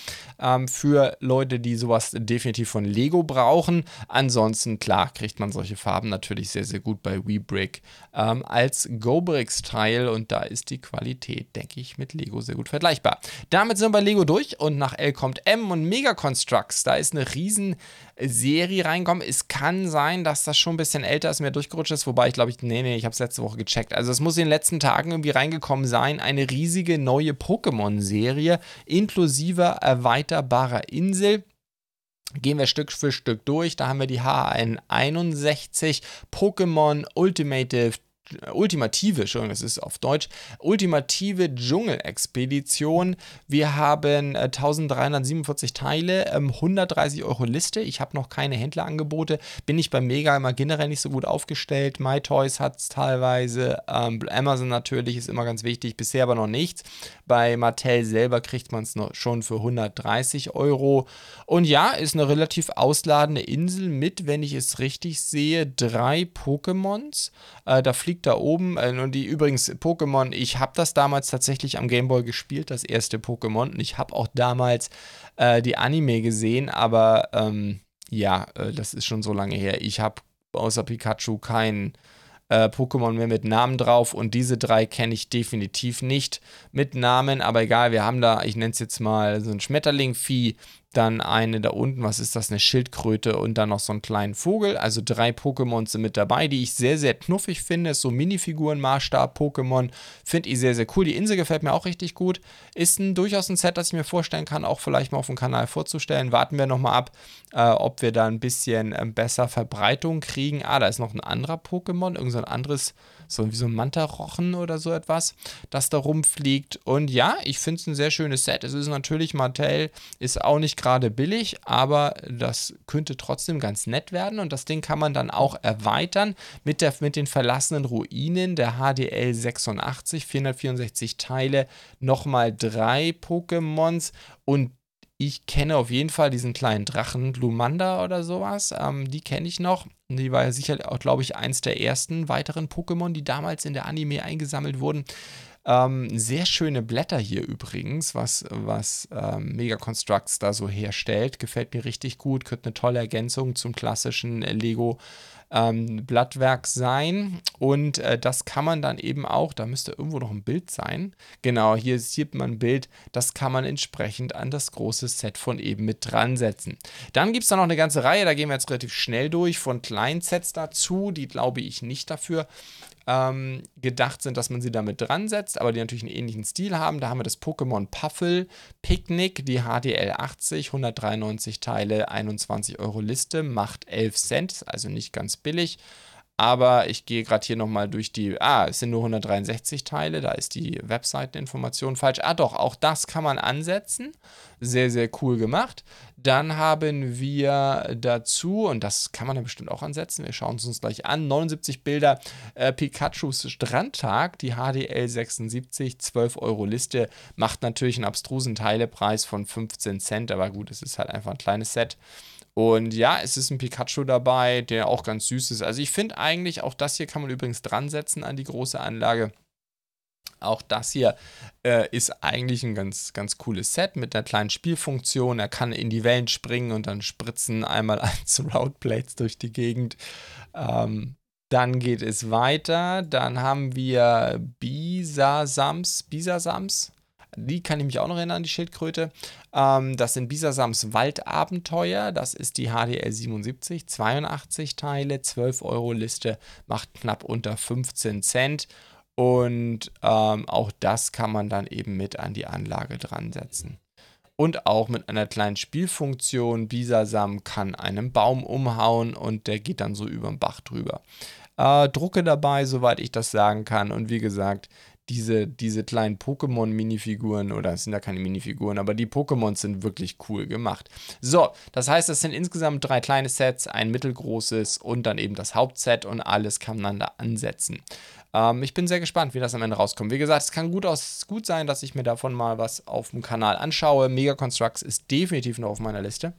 ähm, für Leute, die sowas definitiv von Lego brauchen. Ansonsten, klar, kriegt man solche Farben natürlich sehr, sehr gut bei WeBrick ähm, als GoBricks-Teil. Und da ist die Qualität, denke ich, mit Lego sehr gut vergleichbar. Damit sind wir bei Lego durch und nach L kommt M und Mega Constructs. Da ist eine riesen Serie reinkommen. Es kann sein, dass das schon ein bisschen älter ist, mir durchgerutscht ist, wobei ich glaube, ich, nee, nee, ich habe es letzte Woche gecheckt. Also es muss in den letzten Tagen irgendwie reingekommen sein. Eine riesige neue Pokémon-Serie inklusive erweiterbarer Insel. Gehen wir Stück für Stück durch. Da haben wir die HN61 Pokémon Ultimative ultimative, Entschuldigung, das ist auf Deutsch, ultimative Dschungelexpedition. Wir haben äh, 1347 Teile, ähm, 130 Euro Liste. Ich habe noch keine Händlerangebote. Bin ich bei Mega immer generell nicht so gut aufgestellt. MyToys hat es teilweise. Ähm, Amazon natürlich ist immer ganz wichtig. Bisher aber noch nichts. Bei Mattel selber kriegt man es schon für 130 Euro. Und ja, ist eine relativ ausladende Insel mit, wenn ich es richtig sehe, drei Pokémons. Äh, da fliegt da oben, äh, und die übrigens Pokémon, ich habe das damals tatsächlich am Gameboy gespielt, das erste Pokémon. Und ich habe auch damals äh, die Anime gesehen, aber ähm, ja, äh, das ist schon so lange her. Ich habe außer Pikachu keinen äh, Pokémon mehr mit Namen drauf und diese drei kenne ich definitiv nicht mit Namen, aber egal, wir haben da, ich nenne es jetzt mal so ein Schmetterlingvieh, dann eine da unten, was ist das, eine Schildkröte und dann noch so einen kleinen Vogel. Also drei Pokémon sind mit dabei, die ich sehr, sehr knuffig finde. So Minifiguren-Maßstab-Pokémon. Finde ich sehr, sehr cool. Die Insel gefällt mir auch richtig gut. Ist ein, durchaus ein Set, das ich mir vorstellen kann, auch vielleicht mal auf dem Kanal vorzustellen. Warten wir nochmal ab, äh, ob wir da ein bisschen äh, besser Verbreitung kriegen. Ah, da ist noch ein anderer Pokémon, irgend so anderes so wie so ein Mantarochen oder so etwas, das da rumfliegt. Und ja, ich finde es ein sehr schönes Set. Es ist natürlich, Mattel ist auch nicht gerade billig, aber das könnte trotzdem ganz nett werden. Und das Ding kann man dann auch erweitern mit, der, mit den verlassenen Ruinen der HDL 86, 464 Teile, nochmal drei Pokémons und ich kenne auf jeden Fall diesen kleinen Drachen, Glumanda oder sowas. Ähm, die kenne ich noch. Die war ja sicher auch, glaube ich, eins der ersten weiteren Pokémon, die damals in der Anime eingesammelt wurden. Ähm, sehr schöne Blätter hier übrigens, was, was ähm, Mega Constructs da so herstellt. Gefällt mir richtig gut. Könnte eine tolle Ergänzung zum klassischen Lego ähm, Blattwerk sein. Und äh, das kann man dann eben auch, da müsste irgendwo noch ein Bild sein. Genau, hier sieht man ein Bild, das kann man entsprechend an das große Set von eben mit dran setzen. Dann gibt es da noch eine ganze Reihe, da gehen wir jetzt relativ schnell durch, von kleinen Sets dazu, die glaube ich nicht dafür ähm, gedacht sind, dass man sie damit dran setzt, aber die natürlich einen ähnlichen Stil haben. Da haben wir das Pokémon Puffle Picnic, die HDL 80, 193 Teile, 21 Euro Liste, macht 11 Cent, also nicht ganz billig. Aber ich gehe gerade hier nochmal durch die. Ah, es sind nur 163 Teile, da ist die Webseiteninformation falsch. Ah, doch, auch das kann man ansetzen. Sehr, sehr cool gemacht. Dann haben wir dazu, und das kann man ja bestimmt auch ansetzen, wir schauen es uns gleich an: 79 Bilder äh, Pikachus Strandtag, die HDL 76, 12 Euro Liste. Macht natürlich einen abstrusen Teilepreis von 15 Cent, aber gut, es ist halt einfach ein kleines Set. Und ja, es ist ein Pikachu dabei, der auch ganz süß ist. Also ich finde eigentlich, auch das hier kann man übrigens dran setzen an die große Anlage. Auch das hier äh, ist eigentlich ein ganz, ganz cooles Set mit einer kleinen Spielfunktion. Er kann in die Wellen springen und dann spritzen einmal *laughs* eins Route Blades durch die Gegend. Ähm, Dann geht es weiter. Dann haben wir Bisasams. Bisasams. Die kann ich mich auch noch erinnern, die Schildkröte. Ähm, das sind Bisasams Waldabenteuer. Das ist die HDL 77. 82 Teile, 12 Euro Liste, macht knapp unter 15 Cent. Und ähm, auch das kann man dann eben mit an die Anlage dran setzen. Und auch mit einer kleinen Spielfunktion. Bisasam kann einen Baum umhauen und der geht dann so über den Bach drüber. Äh, Drucke dabei, soweit ich das sagen kann. Und wie gesagt, diese, diese kleinen Pokémon-Minifiguren, oder es sind ja keine Minifiguren, aber die Pokémons sind wirklich cool gemacht. So, das heißt, es sind insgesamt drei kleine Sets, ein mittelgroßes und dann eben das Hauptset und alles kann man da ansetzen. Ähm, ich bin sehr gespannt, wie das am Ende rauskommt. Wie gesagt, es kann gut, aus, gut sein, dass ich mir davon mal was auf dem Kanal anschaue. Mega Constructs ist definitiv noch auf meiner Liste.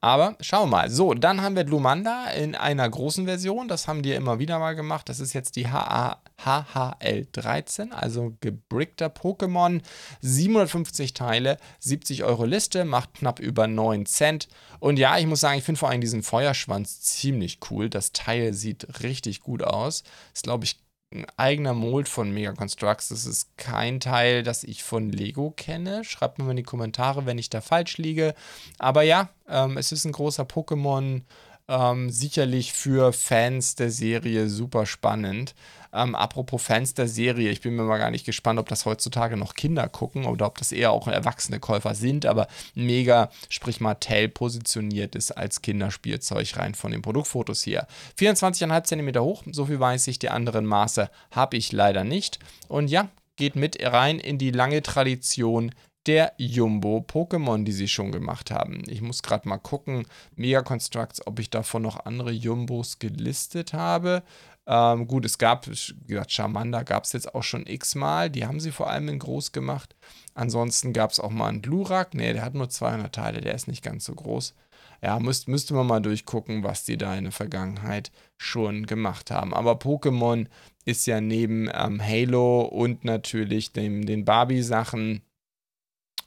Aber schauen wir mal. So, dann haben wir Glumanda in einer großen Version. Das haben die immer wieder mal gemacht. Das ist jetzt die HHL 13, also gebrickter Pokémon. 750 Teile, 70 Euro Liste, macht knapp über 9 Cent. Und ja, ich muss sagen, ich finde vor allem diesen Feuerschwanz ziemlich cool. Das Teil sieht richtig gut aus. Ist, glaube ich, ein eigener Mold von Mega Constructs. Das ist kein Teil, das ich von Lego kenne. Schreibt mir mal in die Kommentare, wenn ich da falsch liege. Aber ja, ähm, es ist ein großer Pokémon. Ähm, sicherlich für Fans der Serie super spannend. Ähm, apropos Fans der Serie, ich bin mir mal gar nicht gespannt, ob das heutzutage noch Kinder gucken oder ob das eher auch erwachsene Käufer sind, aber mega, sprich Mattel positioniert ist als Kinderspielzeug rein von den Produktfotos hier. 24,5 cm hoch, so viel weiß ich, die anderen Maße habe ich leider nicht. Und ja, geht mit rein in die lange Tradition der Jumbo-Pokémon, die sie schon gemacht haben. Ich muss gerade mal gucken, Mega Constructs, ob ich davon noch andere Jumbos gelistet habe. Ähm, gut, es gab, gesagt, Charmander gab es jetzt auch schon x-mal. Die haben sie vor allem in groß gemacht. Ansonsten gab es auch mal einen Glurak. Ne, der hat nur 200 Teile, der ist nicht ganz so groß. Ja, müsst, müsste man mal durchgucken, was die da in der Vergangenheit schon gemacht haben. Aber Pokémon ist ja neben ähm, Halo und natürlich dem, den Barbie-Sachen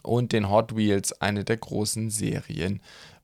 und den Hot Wheels eine der großen Serien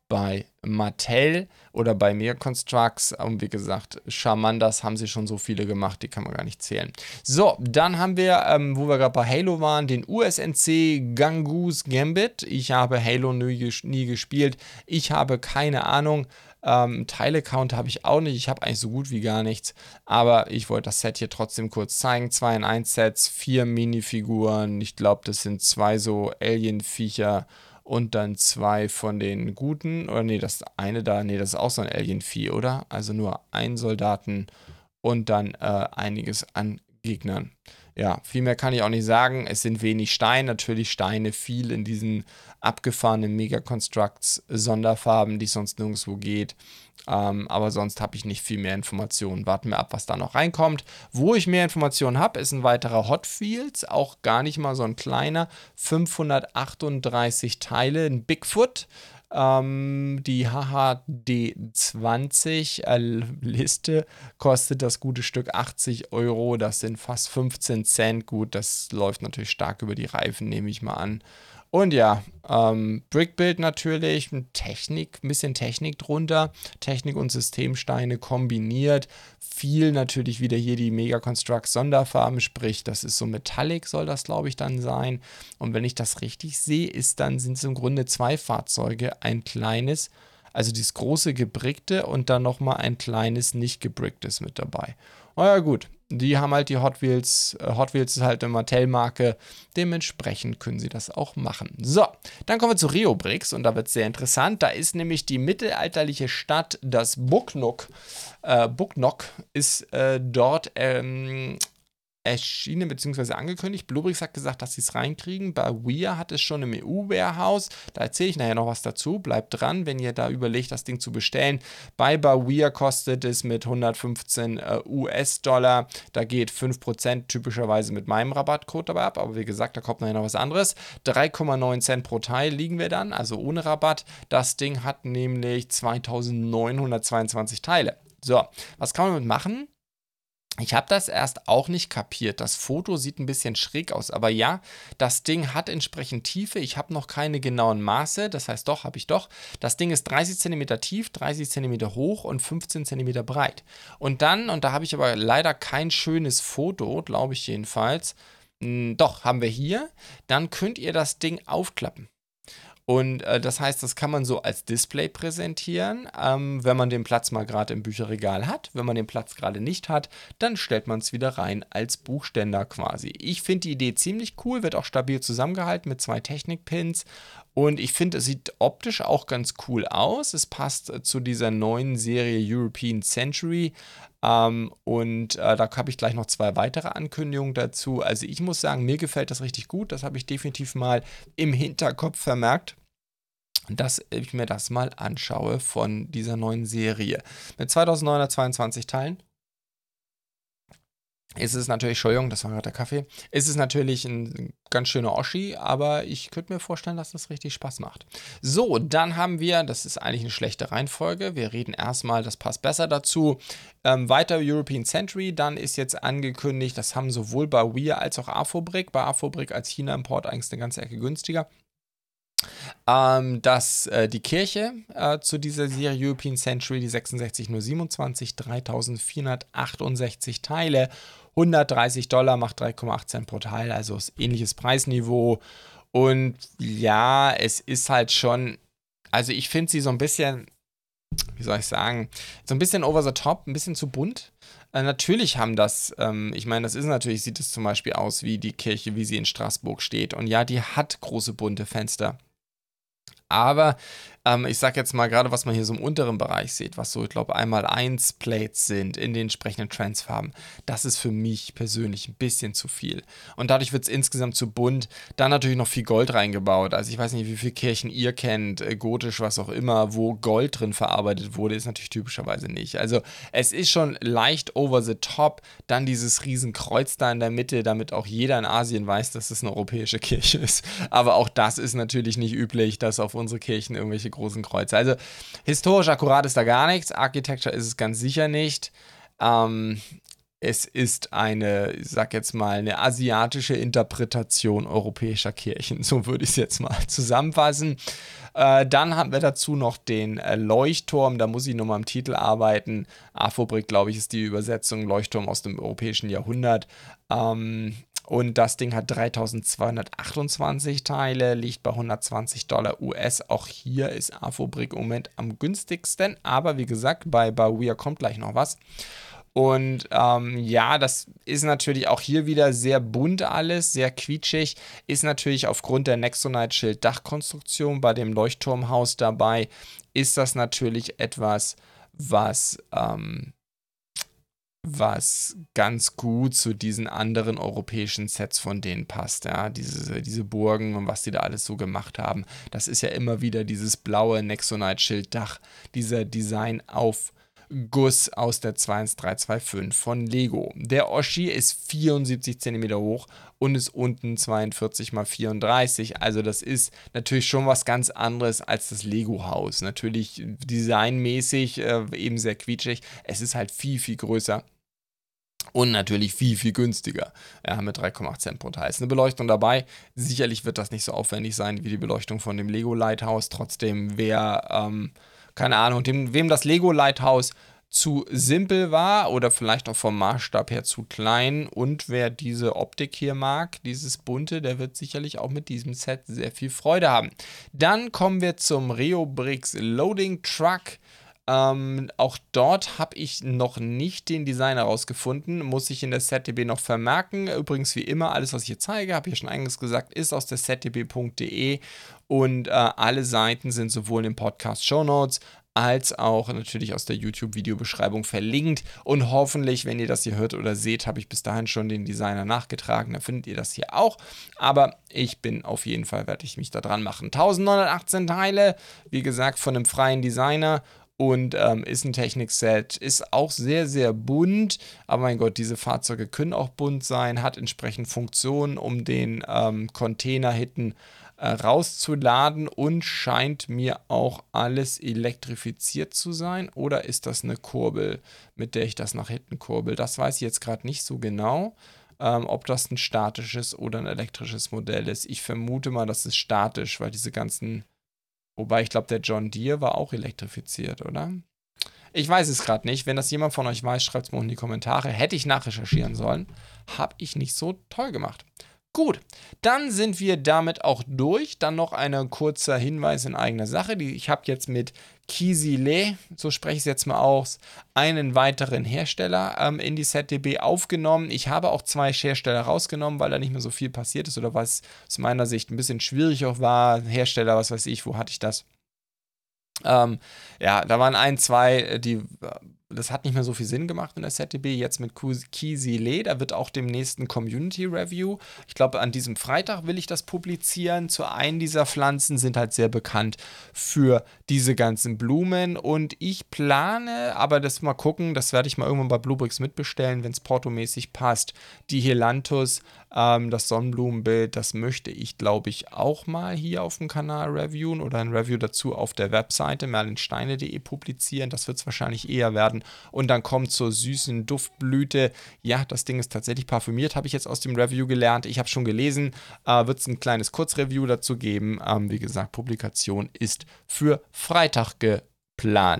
bei Mattel oder bei Mir Constructs. Und wie gesagt, Charmanders haben sie schon so viele gemacht, die kann man gar nicht zählen. So, dann haben wir, ähm, wo wir gerade bei Halo waren, den USNC Gangus Gambit. Ich habe Halo nie, nie gespielt. Ich habe keine Ahnung. Ähm, Teile-Count habe ich auch nicht. Ich habe eigentlich so gut wie gar nichts. Aber ich wollte das Set hier trotzdem kurz zeigen. 2 in 1 Sets, vier Minifiguren. Ich glaube, das sind zwei so Alien-Viecher und dann zwei von den guten. Oder nee, das eine da, nee, das ist auch so ein Alien-Vieh, oder? Also nur ein Soldaten und dann äh, einiges an Gegnern. Ja, viel mehr kann ich auch nicht sagen. Es sind wenig Steine, natürlich Steine viel in diesen abgefahrenen Mega-Constructs, Sonderfarben, die sonst nirgendwo geht. Ähm, aber sonst habe ich nicht viel mehr Informationen. Warten wir ab, was da noch reinkommt. Wo ich mehr Informationen habe, ist ein weiterer Hotfields, auch gar nicht mal so ein kleiner. 538 Teile, ein Bigfoot. Ähm, die HHD20-Liste äh, kostet das gute Stück 80 Euro. Das sind fast 15 Cent. Gut, das läuft natürlich stark über die Reifen, nehme ich mal an. Und ja, ähm, Brickbuild natürlich, Technik, ein bisschen Technik drunter, Technik und Systemsteine kombiniert. Viel natürlich wieder hier die Mega Construct Sonderfarben, sprich, das ist so Metallic, soll das glaube ich dann sein. Und wenn ich das richtig sehe, ist dann sind es im Grunde zwei Fahrzeuge, ein kleines, also dieses große gebrickte und dann nochmal ein kleines nicht gebricktes mit dabei. Na ja, gut, die haben halt die Hot Wheels. Äh, Hot Wheels ist halt eine Mattel-Marke. Dementsprechend können sie das auch machen. So, dann kommen wir zu Rio Bricks und da wird es sehr interessant. Da ist nämlich die mittelalterliche Stadt, das Buknok. Äh, Buknok ist äh, dort ähm, erschienen bzw. angekündigt. Bluebricks hat gesagt, dass sie es reinkriegen. Bei Weir hat es schon im EU-Warehouse. Da erzähle ich nachher noch was dazu. Bleibt dran, wenn ihr da überlegt, das Ding zu bestellen. Bei Weir kostet es mit 115 äh, US-Dollar. Da geht 5% typischerweise mit meinem Rabattcode dabei ab. Aber wie gesagt, da kommt nachher noch was anderes. 3,9 Cent pro Teil liegen wir dann, also ohne Rabatt. Das Ding hat nämlich 2922 Teile. So, was kann man damit machen? Ich habe das erst auch nicht kapiert. Das Foto sieht ein bisschen schräg aus, aber ja, das Ding hat entsprechend Tiefe. Ich habe noch keine genauen Maße, das heißt doch, habe ich doch. Das Ding ist 30 cm tief, 30 cm hoch und 15 cm breit. Und dann, und da habe ich aber leider kein schönes Foto, glaube ich jedenfalls, hm, doch, haben wir hier, dann könnt ihr das Ding aufklappen. Und äh, das heißt, das kann man so als Display präsentieren, ähm, wenn man den Platz mal gerade im Bücherregal hat. Wenn man den Platz gerade nicht hat, dann stellt man es wieder rein als Buchständer quasi. Ich finde die Idee ziemlich cool, wird auch stabil zusammengehalten mit zwei Technikpins. Und ich finde, es sieht optisch auch ganz cool aus. Es passt äh, zu dieser neuen Serie European Century. Ähm, und äh, da habe ich gleich noch zwei weitere Ankündigungen dazu. Also ich muss sagen, mir gefällt das richtig gut. Das habe ich definitiv mal im Hinterkopf vermerkt dass ich mir das mal anschaue von dieser neuen Serie. Mit 2922 Teilen ist es natürlich, Entschuldigung, das war gerade der Kaffee, ist es natürlich ein ganz schöner Oschi, aber ich könnte mir vorstellen, dass das richtig Spaß macht. So, dann haben wir, das ist eigentlich eine schlechte Reihenfolge, wir reden erstmal, das passt besser dazu, ähm, weiter European Century, dann ist jetzt angekündigt, das haben sowohl bei Weir als auch Afobrik, bei Afobrik als China-Import eigentlich eine ganze Ecke günstiger, ähm, dass äh, die Kirche äh, zu dieser Serie European Century, die 66027, 3468 Teile 130 Dollar macht 3,8 Cent pro Teil, also ist ähnliches Preisniveau. Und ja, es ist halt schon, also ich finde sie so ein bisschen, wie soll ich sagen, so ein bisschen over the top, ein bisschen zu bunt. Äh, natürlich haben das, ähm, ich meine, das ist natürlich, sieht es zum Beispiel aus wie die Kirche, wie sie in Straßburg steht. Und ja, die hat große bunte Fenster. Aber ähm, ich sage jetzt mal gerade, was man hier so im unteren Bereich sieht, was so, ich glaube, einmal eins Plates sind in den entsprechenden Transfarben. Das ist für mich persönlich ein bisschen zu viel. Und dadurch wird es insgesamt zu bunt. Dann natürlich noch viel Gold reingebaut. Also ich weiß nicht, wie viele Kirchen ihr kennt, äh, gotisch, was auch immer, wo Gold drin verarbeitet wurde, ist natürlich typischerweise nicht. Also es ist schon leicht over the top. Dann dieses Riesenkreuz da in der Mitte, damit auch jeder in Asien weiß, dass es eine europäische Kirche ist. Aber auch das ist natürlich nicht üblich, dass auf unsere Kirchen irgendwelche großen Kreuze. Also historisch akkurat ist da gar nichts, Architecture ist es ganz sicher nicht. Ähm, es ist eine, ich sag jetzt mal, eine asiatische Interpretation europäischer Kirchen. So würde ich es jetzt mal *laughs* zusammenfassen. Äh, dann haben wir dazu noch den äh, Leuchtturm. Da muss ich nochmal am Titel arbeiten. Afobrik, glaube ich, ist die Übersetzung Leuchtturm aus dem europäischen Jahrhundert. Ähm, und das Ding hat 3228 Teile, liegt bei 120 Dollar US. Auch hier ist Afobrick im Moment am günstigsten. Aber wie gesagt, bei Bawia kommt gleich noch was. Und ähm, ja, das ist natürlich auch hier wieder sehr bunt alles, sehr quietschig. Ist natürlich aufgrund der Nexonite-Schild-Dachkonstruktion bei dem Leuchtturmhaus dabei, ist das natürlich etwas, was ähm, was ganz gut zu diesen anderen europäischen Sets von denen passt. Ja, diese, diese Burgen und was die da alles so gemacht haben. Das ist ja immer wieder dieses blaue Nexonite-Schilddach, dieser Design auf Guss aus der 21325 von Lego. Der Oshi ist 74 cm hoch und ist unten 42 x 34. Also das ist natürlich schon was ganz anderes als das Lego-Haus. Natürlich designmäßig äh, eben sehr quietschig. Es ist halt viel, viel größer und natürlich viel, viel günstiger. Ja, mit 3,8 Cent pro Teil. Ist eine Beleuchtung dabei. Sicherlich wird das nicht so aufwendig sein wie die Beleuchtung von dem Lego Lighthouse. Trotzdem, wer, ähm, keine Ahnung, dem, wem das Lego Lighthouse zu simpel war oder vielleicht auch vom Maßstab her zu klein und wer diese Optik hier mag, dieses bunte, der wird sicherlich auch mit diesem Set sehr viel Freude haben. Dann kommen wir zum Reo Bricks Loading Truck. Ähm, auch dort habe ich noch nicht den Designer rausgefunden, muss ich in der ZDB noch vermerken. Übrigens, wie immer, alles, was ich hier zeige, habe ich ja schon eingangs gesagt, ist aus der zdb.de und äh, alle Seiten sind sowohl im Podcast Show Notes als auch natürlich aus der YouTube-Videobeschreibung verlinkt. Und hoffentlich, wenn ihr das hier hört oder seht, habe ich bis dahin schon den Designer nachgetragen. Dann findet ihr das hier auch. Aber ich bin auf jeden Fall, werde ich mich da dran machen. 1918 Teile, wie gesagt, von einem freien Designer und ähm, ist ein Technikset, ist auch sehr, sehr bunt, aber mein Gott, diese Fahrzeuge können auch bunt sein, hat entsprechend Funktionen, um den ähm, Container hinten äh, rauszuladen und scheint mir auch alles elektrifiziert zu sein. Oder ist das eine Kurbel, mit der ich das nach hinten kurbel? Das weiß ich jetzt gerade nicht so genau. Ähm, ob das ein statisches oder ein elektrisches Modell ist. Ich vermute mal, das ist statisch, weil diese ganzen. Wobei ich glaube, der John Deere war auch elektrifiziert, oder? Ich weiß es gerade nicht. Wenn das jemand von euch weiß, schreibt es mal in die Kommentare. Hätte ich nachrecherchieren sollen. Habe ich nicht so toll gemacht. Gut, dann sind wir damit auch durch. Dann noch ein kurzer Hinweis in eigener Sache. Ich habe jetzt mit Kisile, so spreche ich es jetzt mal aus, einen weiteren Hersteller ähm, in die ZDB aufgenommen. Ich habe auch zwei Hersteller rausgenommen, weil da nicht mehr so viel passiert ist oder was aus meiner Sicht ein bisschen schwierig auch war. Hersteller, was weiß ich, wo hatte ich das? Ähm, ja, da waren ein, zwei, die das hat nicht mehr so viel Sinn gemacht in der ZDB. Jetzt mit Kisile, da wird auch dem nächsten Community Review. Ich glaube, an diesem Freitag will ich das publizieren. Zu einem dieser Pflanzen sind halt sehr bekannt für diese ganzen Blumen. Und ich plane, aber das mal gucken, das werde ich mal irgendwann bei Bluebricks mitbestellen, wenn es portomäßig passt. Die Hilanthus, ähm, das Sonnenblumenbild, das möchte ich, glaube ich, auch mal hier auf dem Kanal reviewen oder ein Review dazu auf der Webseite merlinsteine.de publizieren. Das wird es wahrscheinlich eher werden. Und dann kommt zur süßen Duftblüte. Ja, das Ding ist tatsächlich parfümiert, habe ich jetzt aus dem Review gelernt. Ich habe schon gelesen, äh, wird es ein kleines Kurzreview dazu geben. Ähm, wie gesagt, Publikation ist für Freitag geplant.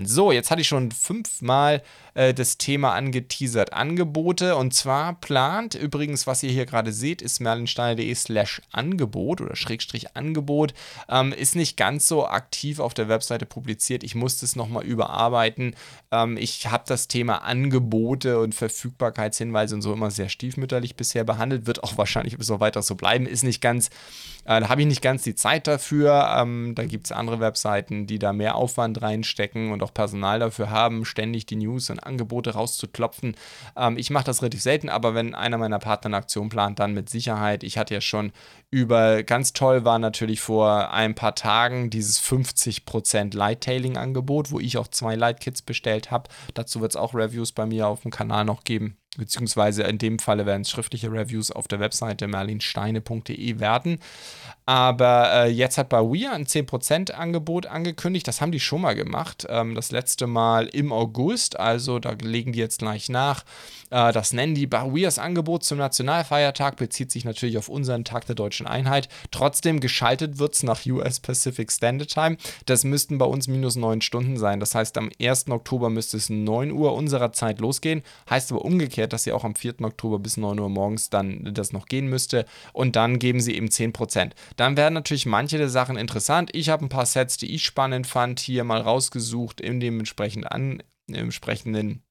So, jetzt hatte ich schon fünfmal äh, das Thema angeteasert Angebote. Und zwar plant, übrigens, was ihr hier gerade seht, ist merlinsteiner.de slash Angebot oder Schrägstrich Angebot. Ähm, ist nicht ganz so aktiv auf der Webseite publiziert. Ich musste es nochmal überarbeiten. Ähm, ich habe das Thema Angebote und Verfügbarkeitshinweise und so immer sehr stiefmütterlich bisher behandelt. Wird auch wahrscheinlich bis auch weiter so bleiben. Ist nicht ganz, äh, da habe ich nicht ganz die Zeit dafür. Ähm, da gibt es andere Webseiten, die da mehr Aufwand reinstecken und auch Personal dafür haben, ständig die News und Angebote rauszuklopfen. Ähm, ich mache das relativ selten, aber wenn einer meiner Partner eine Aktion plant, dann mit Sicherheit. Ich hatte ja schon über, ganz toll war natürlich vor ein paar Tagen dieses 50% Lighttailing-Angebot, wo ich auch zwei Light-Kits bestellt habe. Dazu wird es auch Reviews bei mir auf dem Kanal noch geben beziehungsweise in dem Falle werden es schriftliche Reviews auf der Webseite merlinsteine.de werden. Aber äh, jetzt hat Bawia ein 10% Angebot angekündigt. Das haben die schon mal gemacht. Ähm, das letzte Mal im August. Also da legen die jetzt gleich nach. Äh, das nennen die Bawias Angebot zum Nationalfeiertag. Bezieht sich natürlich auf unseren Tag der deutschen Einheit. Trotzdem geschaltet wird es nach US Pacific Standard Time. Das müssten bei uns minus 9 Stunden sein. Das heißt, am 1. Oktober müsste es 9 Uhr unserer Zeit losgehen. Heißt aber umgekehrt, dass sie auch am 4. Oktober bis 9 Uhr morgens dann das noch gehen müsste. Und dann geben sie eben 10% dann werden natürlich manche der Sachen interessant. Ich habe ein paar Sets, die ich spannend fand, hier mal rausgesucht in dem entsprechenden, an, im entsprechenden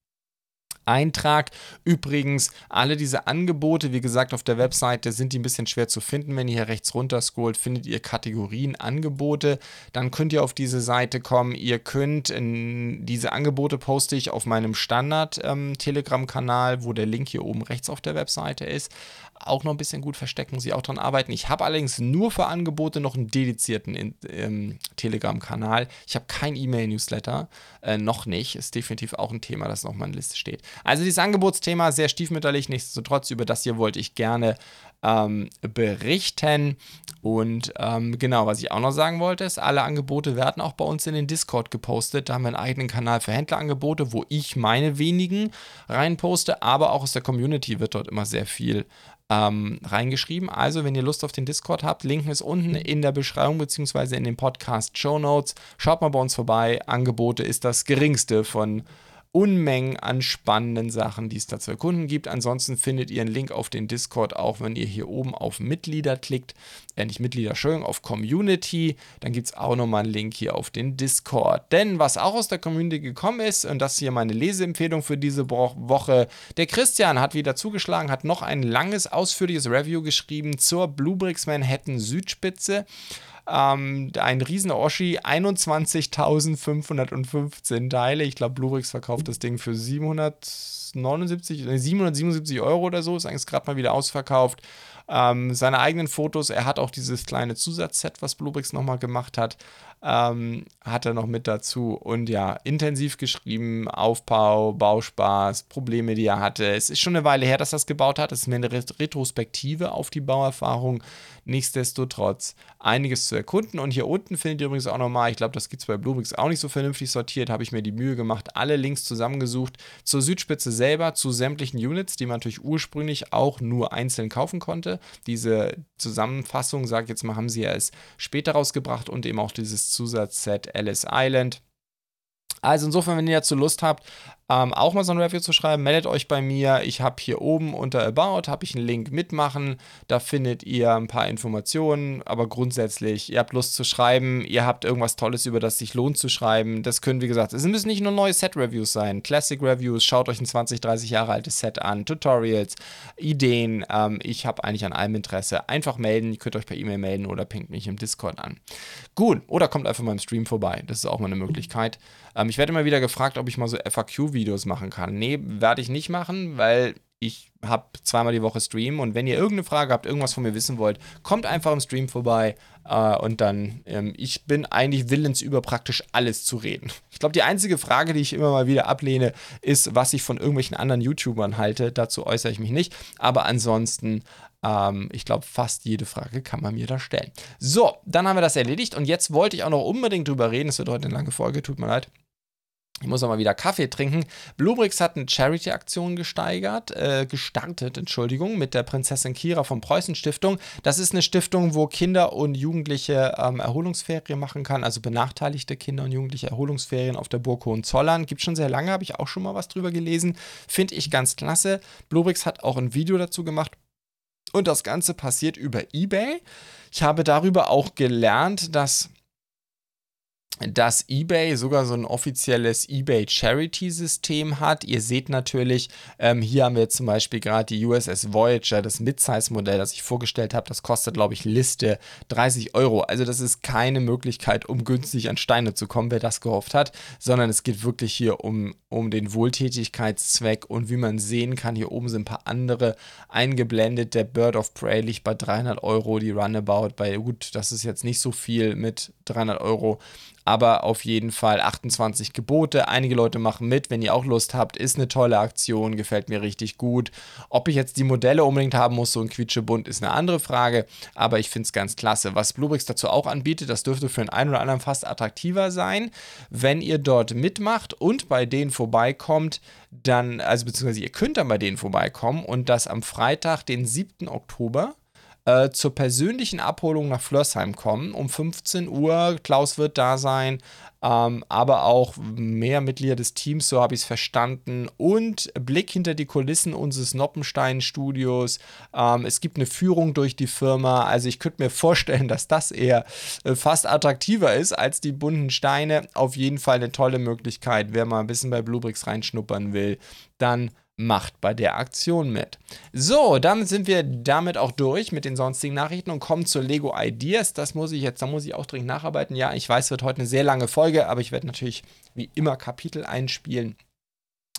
Eintrag. Übrigens, alle diese Angebote, wie gesagt, auf der Webseite sind die ein bisschen schwer zu finden. Wenn ihr hier rechts runter scrollt, findet ihr Kategorien Angebote. Dann könnt ihr auf diese Seite kommen. Ihr könnt diese Angebote poste ich auf meinem Standard ähm, wo der Link hier oben rechts auf der Webseite ist auch noch ein bisschen gut verstecken, muss ich auch dran arbeiten. Ich habe allerdings nur für Angebote noch einen dedizierten ähm, Telegram-Kanal. Ich habe kein E-Mail-Newsletter, äh, noch nicht. Ist definitiv auch ein Thema, das noch auf meiner Liste steht. Also dieses Angebotsthema sehr stiefmütterlich, nichtsdestotrotz, über das hier wollte ich gerne ähm, berichten. Und ähm, genau, was ich auch noch sagen wollte, ist, alle Angebote werden auch bei uns in den Discord gepostet. Da haben wir einen eigenen Kanal für Händlerangebote, wo ich meine wenigen reinposte, aber auch aus der Community wird dort immer sehr viel ähm, reingeschrieben. Also, wenn ihr Lust auf den Discord habt, Link ist unten in der Beschreibung bzw. in den Podcast Show Notes. Schaut mal bei uns vorbei. Angebote ist das geringste von Unmengen an spannenden Sachen, die es da zu erkunden gibt. Ansonsten findet ihr einen Link auf den Discord auch, wenn ihr hier oben auf Mitglieder klickt. Äh, nicht Mitglieder, Entschuldigung, auf Community. Dann gibt es auch nochmal einen Link hier auf den Discord. Denn was auch aus der Community gekommen ist, und das ist hier meine Leseempfehlung für diese Woche, der Christian hat wieder zugeschlagen, hat noch ein langes, ausführliches Review geschrieben zur Bluebricks Manhattan Südspitze. Ähm, ein riesen Oschi, 21.515 Teile. Ich glaube, Bluebricks verkauft das Ding für 779, 777 Euro oder so. Ist eigentlich gerade mal wieder ausverkauft. Ähm, seine eigenen Fotos, er hat auch dieses kleine Zusatzset, was Bluebricks nochmal gemacht hat. ähm, hat er noch mit dazu. Und ja, intensiv geschrieben, Aufbau, Bauspaß, Probleme, die er hatte. Es ist schon eine Weile her, dass er das gebaut hat. Es ist eine Retrospektive auf die Bauerfahrung. Nichtsdestotrotz einiges zu erkunden. Und hier unten findet ihr übrigens auch nochmal, ich glaube, das gibt es bei Bluebricks auch nicht so vernünftig sortiert, habe ich mir die Mühe gemacht, alle Links zusammengesucht zur Südspitze selber, zu sämtlichen Units, die man natürlich ursprünglich auch nur einzeln kaufen konnte. Diese Zusammenfassung, sage ich jetzt mal, haben sie ja erst später rausgebracht und eben auch dieses Zusatzset Alice Island. Also insofern, wenn ihr dazu Lust habt, ähm, auch mal so ein Review zu schreiben, meldet euch bei mir. Ich habe hier oben unter About, habe ich einen Link mitmachen. Da findet ihr ein paar Informationen, aber grundsätzlich, ihr habt Lust zu schreiben, ihr habt irgendwas Tolles, über das sich lohnt zu schreiben. Das können, wie gesagt, es müssen nicht nur neue Set-Reviews sein, Classic-Reviews, schaut euch ein 20, 30 Jahre altes Set an, Tutorials, Ideen. Ähm, ich habe eigentlich an allem Interesse. Einfach melden, ihr könnt euch per E-Mail melden oder pinkt mich im Discord an. Gut, oder kommt einfach mal im Stream vorbei. Das ist auch mal eine Möglichkeit. Ähm, ich werde immer wieder gefragt, ob ich mal so FAQ-Videos machen kann. Nee, werde ich nicht machen, weil ich habe zweimal die Woche Stream und wenn ihr irgendeine Frage habt, irgendwas von mir wissen wollt, kommt einfach im Stream vorbei äh, und dann, ähm, ich bin eigentlich willens über praktisch alles zu reden. Ich glaube, die einzige Frage, die ich immer mal wieder ablehne, ist, was ich von irgendwelchen anderen YouTubern halte. Dazu äußere ich mich nicht, aber ansonsten ähm, ich glaube, fast jede Frage kann man mir da stellen. So, dann haben wir das erledigt und jetzt wollte ich auch noch unbedingt drüber reden. Es wird heute eine lange Folge, tut mir leid. Ich muss auch mal wieder Kaffee trinken. Bluebricks hat eine Charity-Aktion gesteigert, äh, gestartet, Entschuldigung, mit der Prinzessin Kira von Preußen Stiftung. Das ist eine Stiftung, wo Kinder und Jugendliche ähm, Erholungsferien machen kann, also benachteiligte Kinder und Jugendliche Erholungsferien auf der Burg Hohenzollern. Gibt schon sehr lange, habe ich auch schon mal was drüber gelesen. Finde ich ganz klasse. Bluebricks hat auch ein Video dazu gemacht. Und das Ganze passiert über eBay. Ich habe darüber auch gelernt, dass dass eBay sogar so ein offizielles eBay Charity-System hat. Ihr seht natürlich, ähm, hier haben wir zum Beispiel gerade die USS Voyager, das Mid-Size-Modell, das ich vorgestellt habe. Das kostet, glaube ich, Liste 30 Euro. Also das ist keine Möglichkeit, um günstig an Steine zu kommen, wer das gehofft hat, sondern es geht wirklich hier um, um den Wohltätigkeitszweck. Und wie man sehen kann, hier oben sind ein paar andere eingeblendet. Der Bird of Prey liegt bei 300 Euro, die Runabout bei, gut, das ist jetzt nicht so viel mit 300 Euro aber auf jeden Fall 28 Gebote. Einige Leute machen mit, wenn ihr auch Lust habt, ist eine tolle Aktion, gefällt mir richtig gut. Ob ich jetzt die Modelle unbedingt haben muss, so ein Quietschebunt, ist eine andere Frage, aber ich finde es ganz klasse. Was Bluebricks dazu auch anbietet, das dürfte für den einen oder anderen fast attraktiver sein, wenn ihr dort mitmacht und bei denen vorbeikommt, dann, also beziehungsweise ihr könnt dann bei denen vorbeikommen und das am Freitag, den 7. Oktober äh, zur persönlichen Abholung nach Flörsheim kommen. Um 15 Uhr, Klaus wird da sein, ähm, aber auch mehr Mitglieder des Teams, so habe ich es verstanden. Und Blick hinter die Kulissen unseres Noppenstein-Studios. Ähm, es gibt eine Führung durch die Firma. Also ich könnte mir vorstellen, *laughs* dass das eher äh, fast attraktiver ist als die bunten Steine. Auf jeden Fall eine tolle Möglichkeit. Wer mal ein bisschen bei Bluebricks reinschnuppern will, dann macht bei der Aktion mit. So, damit sind wir damit auch durch mit den sonstigen Nachrichten und kommen zu Lego Ideas. Das muss ich jetzt, da muss ich auch dringend nacharbeiten. Ja, ich weiß, es wird heute eine sehr lange Folge, aber ich werde natürlich wie immer Kapitel einspielen.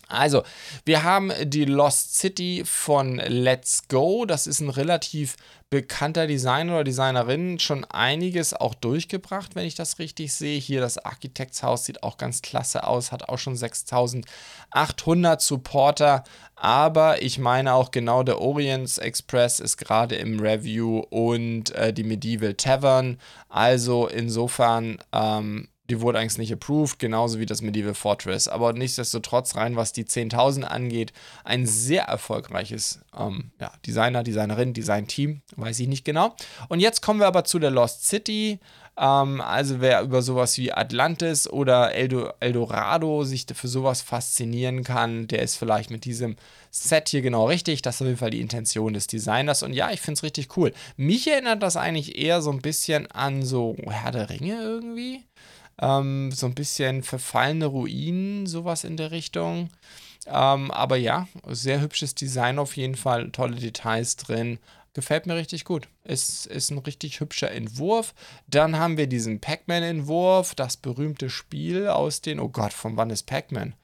Also, wir haben die Lost City von Let's Go. Das ist ein relativ bekannter Designer oder Designerin. Schon einiges auch durchgebracht, wenn ich das richtig sehe. Hier das Architektshaus sieht auch ganz klasse aus, hat auch schon 6800 Supporter. Aber ich meine auch genau der Orients Express ist gerade im Review und äh, die Medieval Tavern. Also insofern ähm, die wurde eigentlich nicht approved, genauso wie das Medieval Fortress. Aber nichtsdestotrotz rein, was die 10.000 angeht, ein sehr erfolgreiches ähm, ja, Designer, Designerin, Design-Team, weiß ich nicht genau. Und jetzt kommen wir aber zu der Lost City. Ähm, also wer über sowas wie Atlantis oder Eldorado sich für sowas faszinieren kann, der ist vielleicht mit diesem Set hier genau richtig. Das ist auf jeden Fall die Intention des Designers. Und ja, ich finde es richtig cool. Mich erinnert das eigentlich eher so ein bisschen an so Herr der Ringe irgendwie. Ähm, so ein bisschen verfallene Ruinen, sowas in der Richtung. Ähm, aber ja, sehr hübsches Design auf jeden Fall, tolle Details drin. Gefällt mir richtig gut. Ist, ist ein richtig hübscher Entwurf. Dann haben wir diesen Pac-Man-Entwurf, das berühmte Spiel aus den. Oh Gott, von wann ist Pac-Man?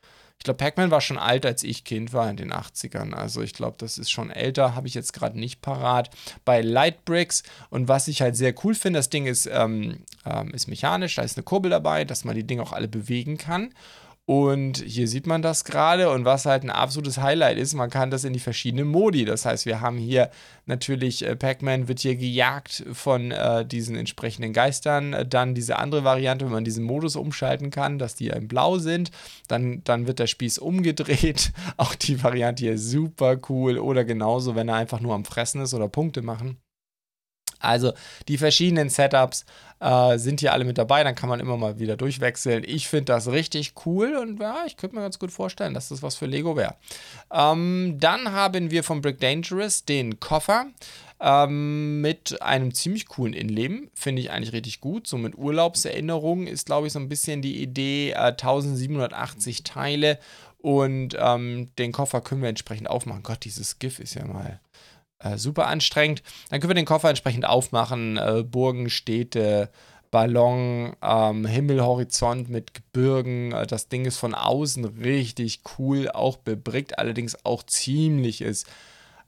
Ich glaube, Pac-Man war schon alt, als ich Kind war in den 80ern. Also ich glaube, das ist schon älter, habe ich jetzt gerade nicht parat. Bei Lightbricks und was ich halt sehr cool finde, das Ding ist, ähm, ähm, ist mechanisch, da ist eine Kurbel dabei, dass man die Dinge auch alle bewegen kann. Und hier sieht man das gerade. Und was halt ein absolutes Highlight ist, man kann das in die verschiedenen Modi. Das heißt, wir haben hier natürlich, äh, Pac-Man wird hier gejagt von äh, diesen entsprechenden Geistern. Dann diese andere Variante, wenn man diesen Modus umschalten kann, dass die in blau sind. Dann, dann wird der Spieß umgedreht. *laughs* Auch die Variante hier super cool. Oder genauso, wenn er einfach nur am Fressen ist oder Punkte machen. Also die verschiedenen Setups äh, sind hier alle mit dabei, dann kann man immer mal wieder durchwechseln. Ich finde das richtig cool und ja, ich könnte mir ganz gut vorstellen, dass das was für Lego wäre. Ähm, dann haben wir von Brick Dangerous den Koffer ähm, mit einem ziemlich coolen Innenleben. Finde ich eigentlich richtig gut. So mit Urlaubserinnerungen ist, glaube ich, so ein bisschen die Idee, äh, 1780 Teile und ähm, den Koffer können wir entsprechend aufmachen. Gott, dieses GIF ist ja mal äh, super anstrengend. Dann können wir den Koffer entsprechend aufmachen. Äh, Burgen, Städte, Ballon, ähm, Himmelhorizont mit Gebirgen. Äh, das Ding ist von außen richtig cool, auch bebrickt, allerdings auch ziemlich ist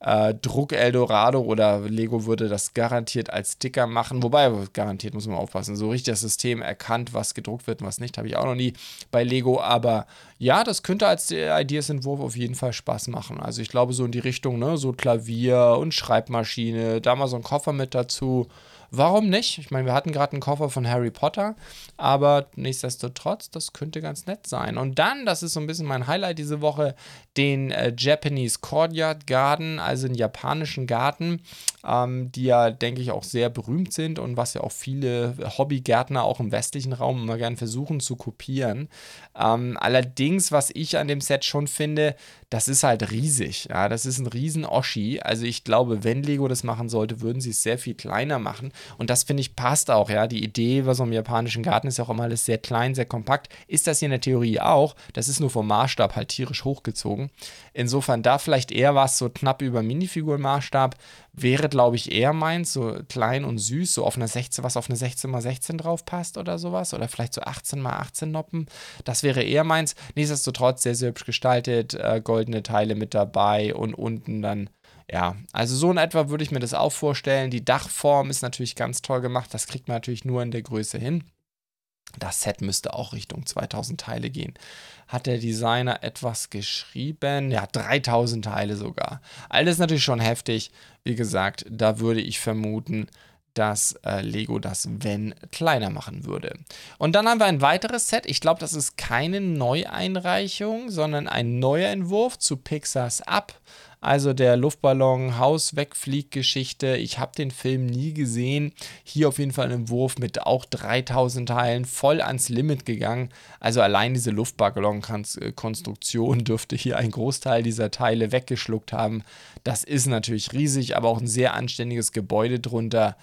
äh, Druck Eldorado oder Lego würde das garantiert als Sticker machen. Wobei, garantiert muss man aufpassen. So richtig das System erkannt, was gedruckt wird und was nicht, habe ich auch noch nie bei Lego. Aber ja, das könnte als Ideas-Entwurf auf jeden Fall Spaß machen. Also ich glaube so in die Richtung, ne, so Klavier und Schreibmaschine, da mal so ein Koffer mit dazu. Warum nicht? Ich meine, wir hatten gerade einen Koffer von Harry Potter, aber nichtsdestotrotz, das könnte ganz nett sein. Und dann, das ist so ein bisschen mein Highlight diese Woche, den äh, Japanese Courtyard Garden, also einen japanischen Garten, ähm, die ja, denke ich, auch sehr berühmt sind und was ja auch viele Hobbygärtner auch im westlichen Raum immer gern versuchen zu kopieren. Ähm, allerdings, was ich an dem Set schon finde, das ist halt riesig. Ja, das ist ein riesen Oschi. Also ich glaube, wenn Lego das machen sollte, würden sie es sehr viel kleiner machen. Und das finde ich passt auch. Ja, die Idee bei so einem japanischen Garten ist ja auch immer alles sehr klein, sehr kompakt. Ist das hier in der Theorie auch? Das ist nur vom Maßstab halt tierisch hochgezogen. Insofern da vielleicht eher was so knapp über Minifigurenmaßstab wäre, glaube ich, eher meins, so klein und süß, so auf eine 16, was auf eine 16 x 16 drauf passt oder sowas. Oder vielleicht so 18 x 18 Noppen. Das wäre eher meins. Nichtsdestotrotz sehr, sehr hübsch gestaltet, äh, goldene Teile mit dabei und unten dann ja, also so in etwa würde ich mir das auch vorstellen. Die Dachform ist natürlich ganz toll gemacht. Das kriegt man natürlich nur in der Größe hin. Das Set müsste auch Richtung 2000 Teile gehen. Hat der Designer etwas geschrieben? Ja, 3000 Teile sogar. Alles natürlich schon heftig. Wie gesagt, da würde ich vermuten, dass äh, Lego das, wenn, kleiner machen würde. Und dann haben wir ein weiteres Set. Ich glaube, das ist keine Neueinreichung, sondern ein neuer Entwurf zu Pixars Up. Also der Luftballon Haus wegfliegt Geschichte. Ich habe den Film nie gesehen. Hier auf jeden Fall ein Entwurf mit auch 3000 Teilen voll ans Limit gegangen. Also allein diese Luftballon-Konstruktion dürfte hier einen Großteil dieser Teile weggeschluckt haben. Das ist natürlich riesig, aber auch ein sehr anständiges Gebäude drunter.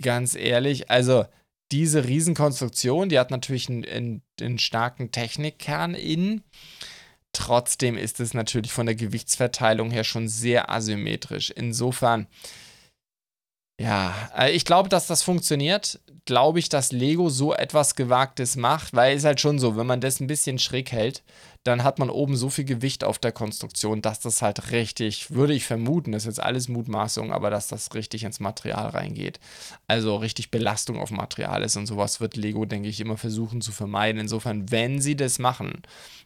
Ganz ehrlich, also diese Riesenkonstruktion, die hat natürlich einen, einen, einen starken Technikkern innen. Trotzdem ist es natürlich von der Gewichtsverteilung her schon sehr asymmetrisch. Insofern, ja, äh, ich glaube, dass das funktioniert. Glaube ich, dass Lego so etwas Gewagtes macht, weil es halt schon so, wenn man das ein bisschen schräg hält, dann hat man oben so viel Gewicht auf der Konstruktion, dass das halt richtig, würde ich vermuten, das ist jetzt alles Mutmaßung, aber dass das richtig ins Material reingeht. Also richtig Belastung auf Material ist und sowas wird Lego, denke ich, immer versuchen zu vermeiden. Insofern, wenn sie das machen,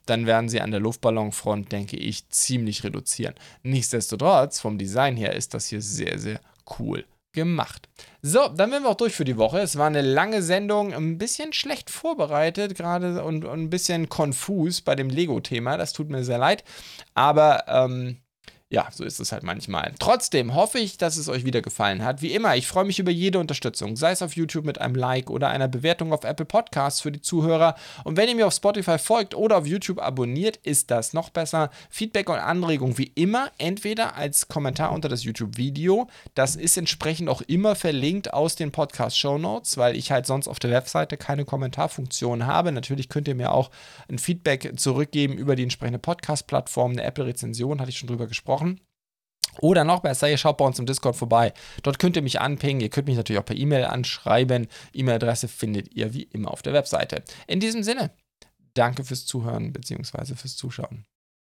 dann werden sie an der Luftballonfront, denke ich, ziemlich reduzieren. Nichtsdestotrotz, vom Design her ist das hier sehr, sehr cool gemacht. So, dann werden wir auch durch für die Woche. Es war eine lange Sendung, ein bisschen schlecht vorbereitet gerade und, und, ein bisschen konfus bei dem Lego-Thema. Das tut mir sehr leid. Aber ähm, ja, so ist es halt manchmal. Trotzdem hoffe ich, dass es euch wieder gefallen hat. Wie immer, ich freue mich über jede Unterstützung, sei es auf YouTube mit einem Like oder einer Bewertung auf Apple Podcasts für die Zuhörer. Und wenn ihr mir auf Spotify folgt oder auf YouTube abonniert, ist das noch besser. Feedback und Anregungen wie immer entweder als Kommentar unter das YouTube-Video. Das ist entsprechend auch immer verlinkt aus den Podcast-Show Notes, weil ich halt sonst auf der Webseite keine Kommentarfunktion habe. Natürlich könnt ihr mir auch ein Feedback zurückgeben über die entsprechende Podcast-Plattform. Eine Apple-Rezension hatte ich schon drüber gesprochen. Oder noch besser, ihr schaut bei uns im Discord vorbei. Dort könnt ihr mich anpingen. Ihr könnt mich natürlich auch per E-Mail anschreiben. E-Mail-Adresse findet ihr wie immer auf der Webseite. In diesem Sinne, Danke fürs Zuhören bzw. fürs Zuschauen.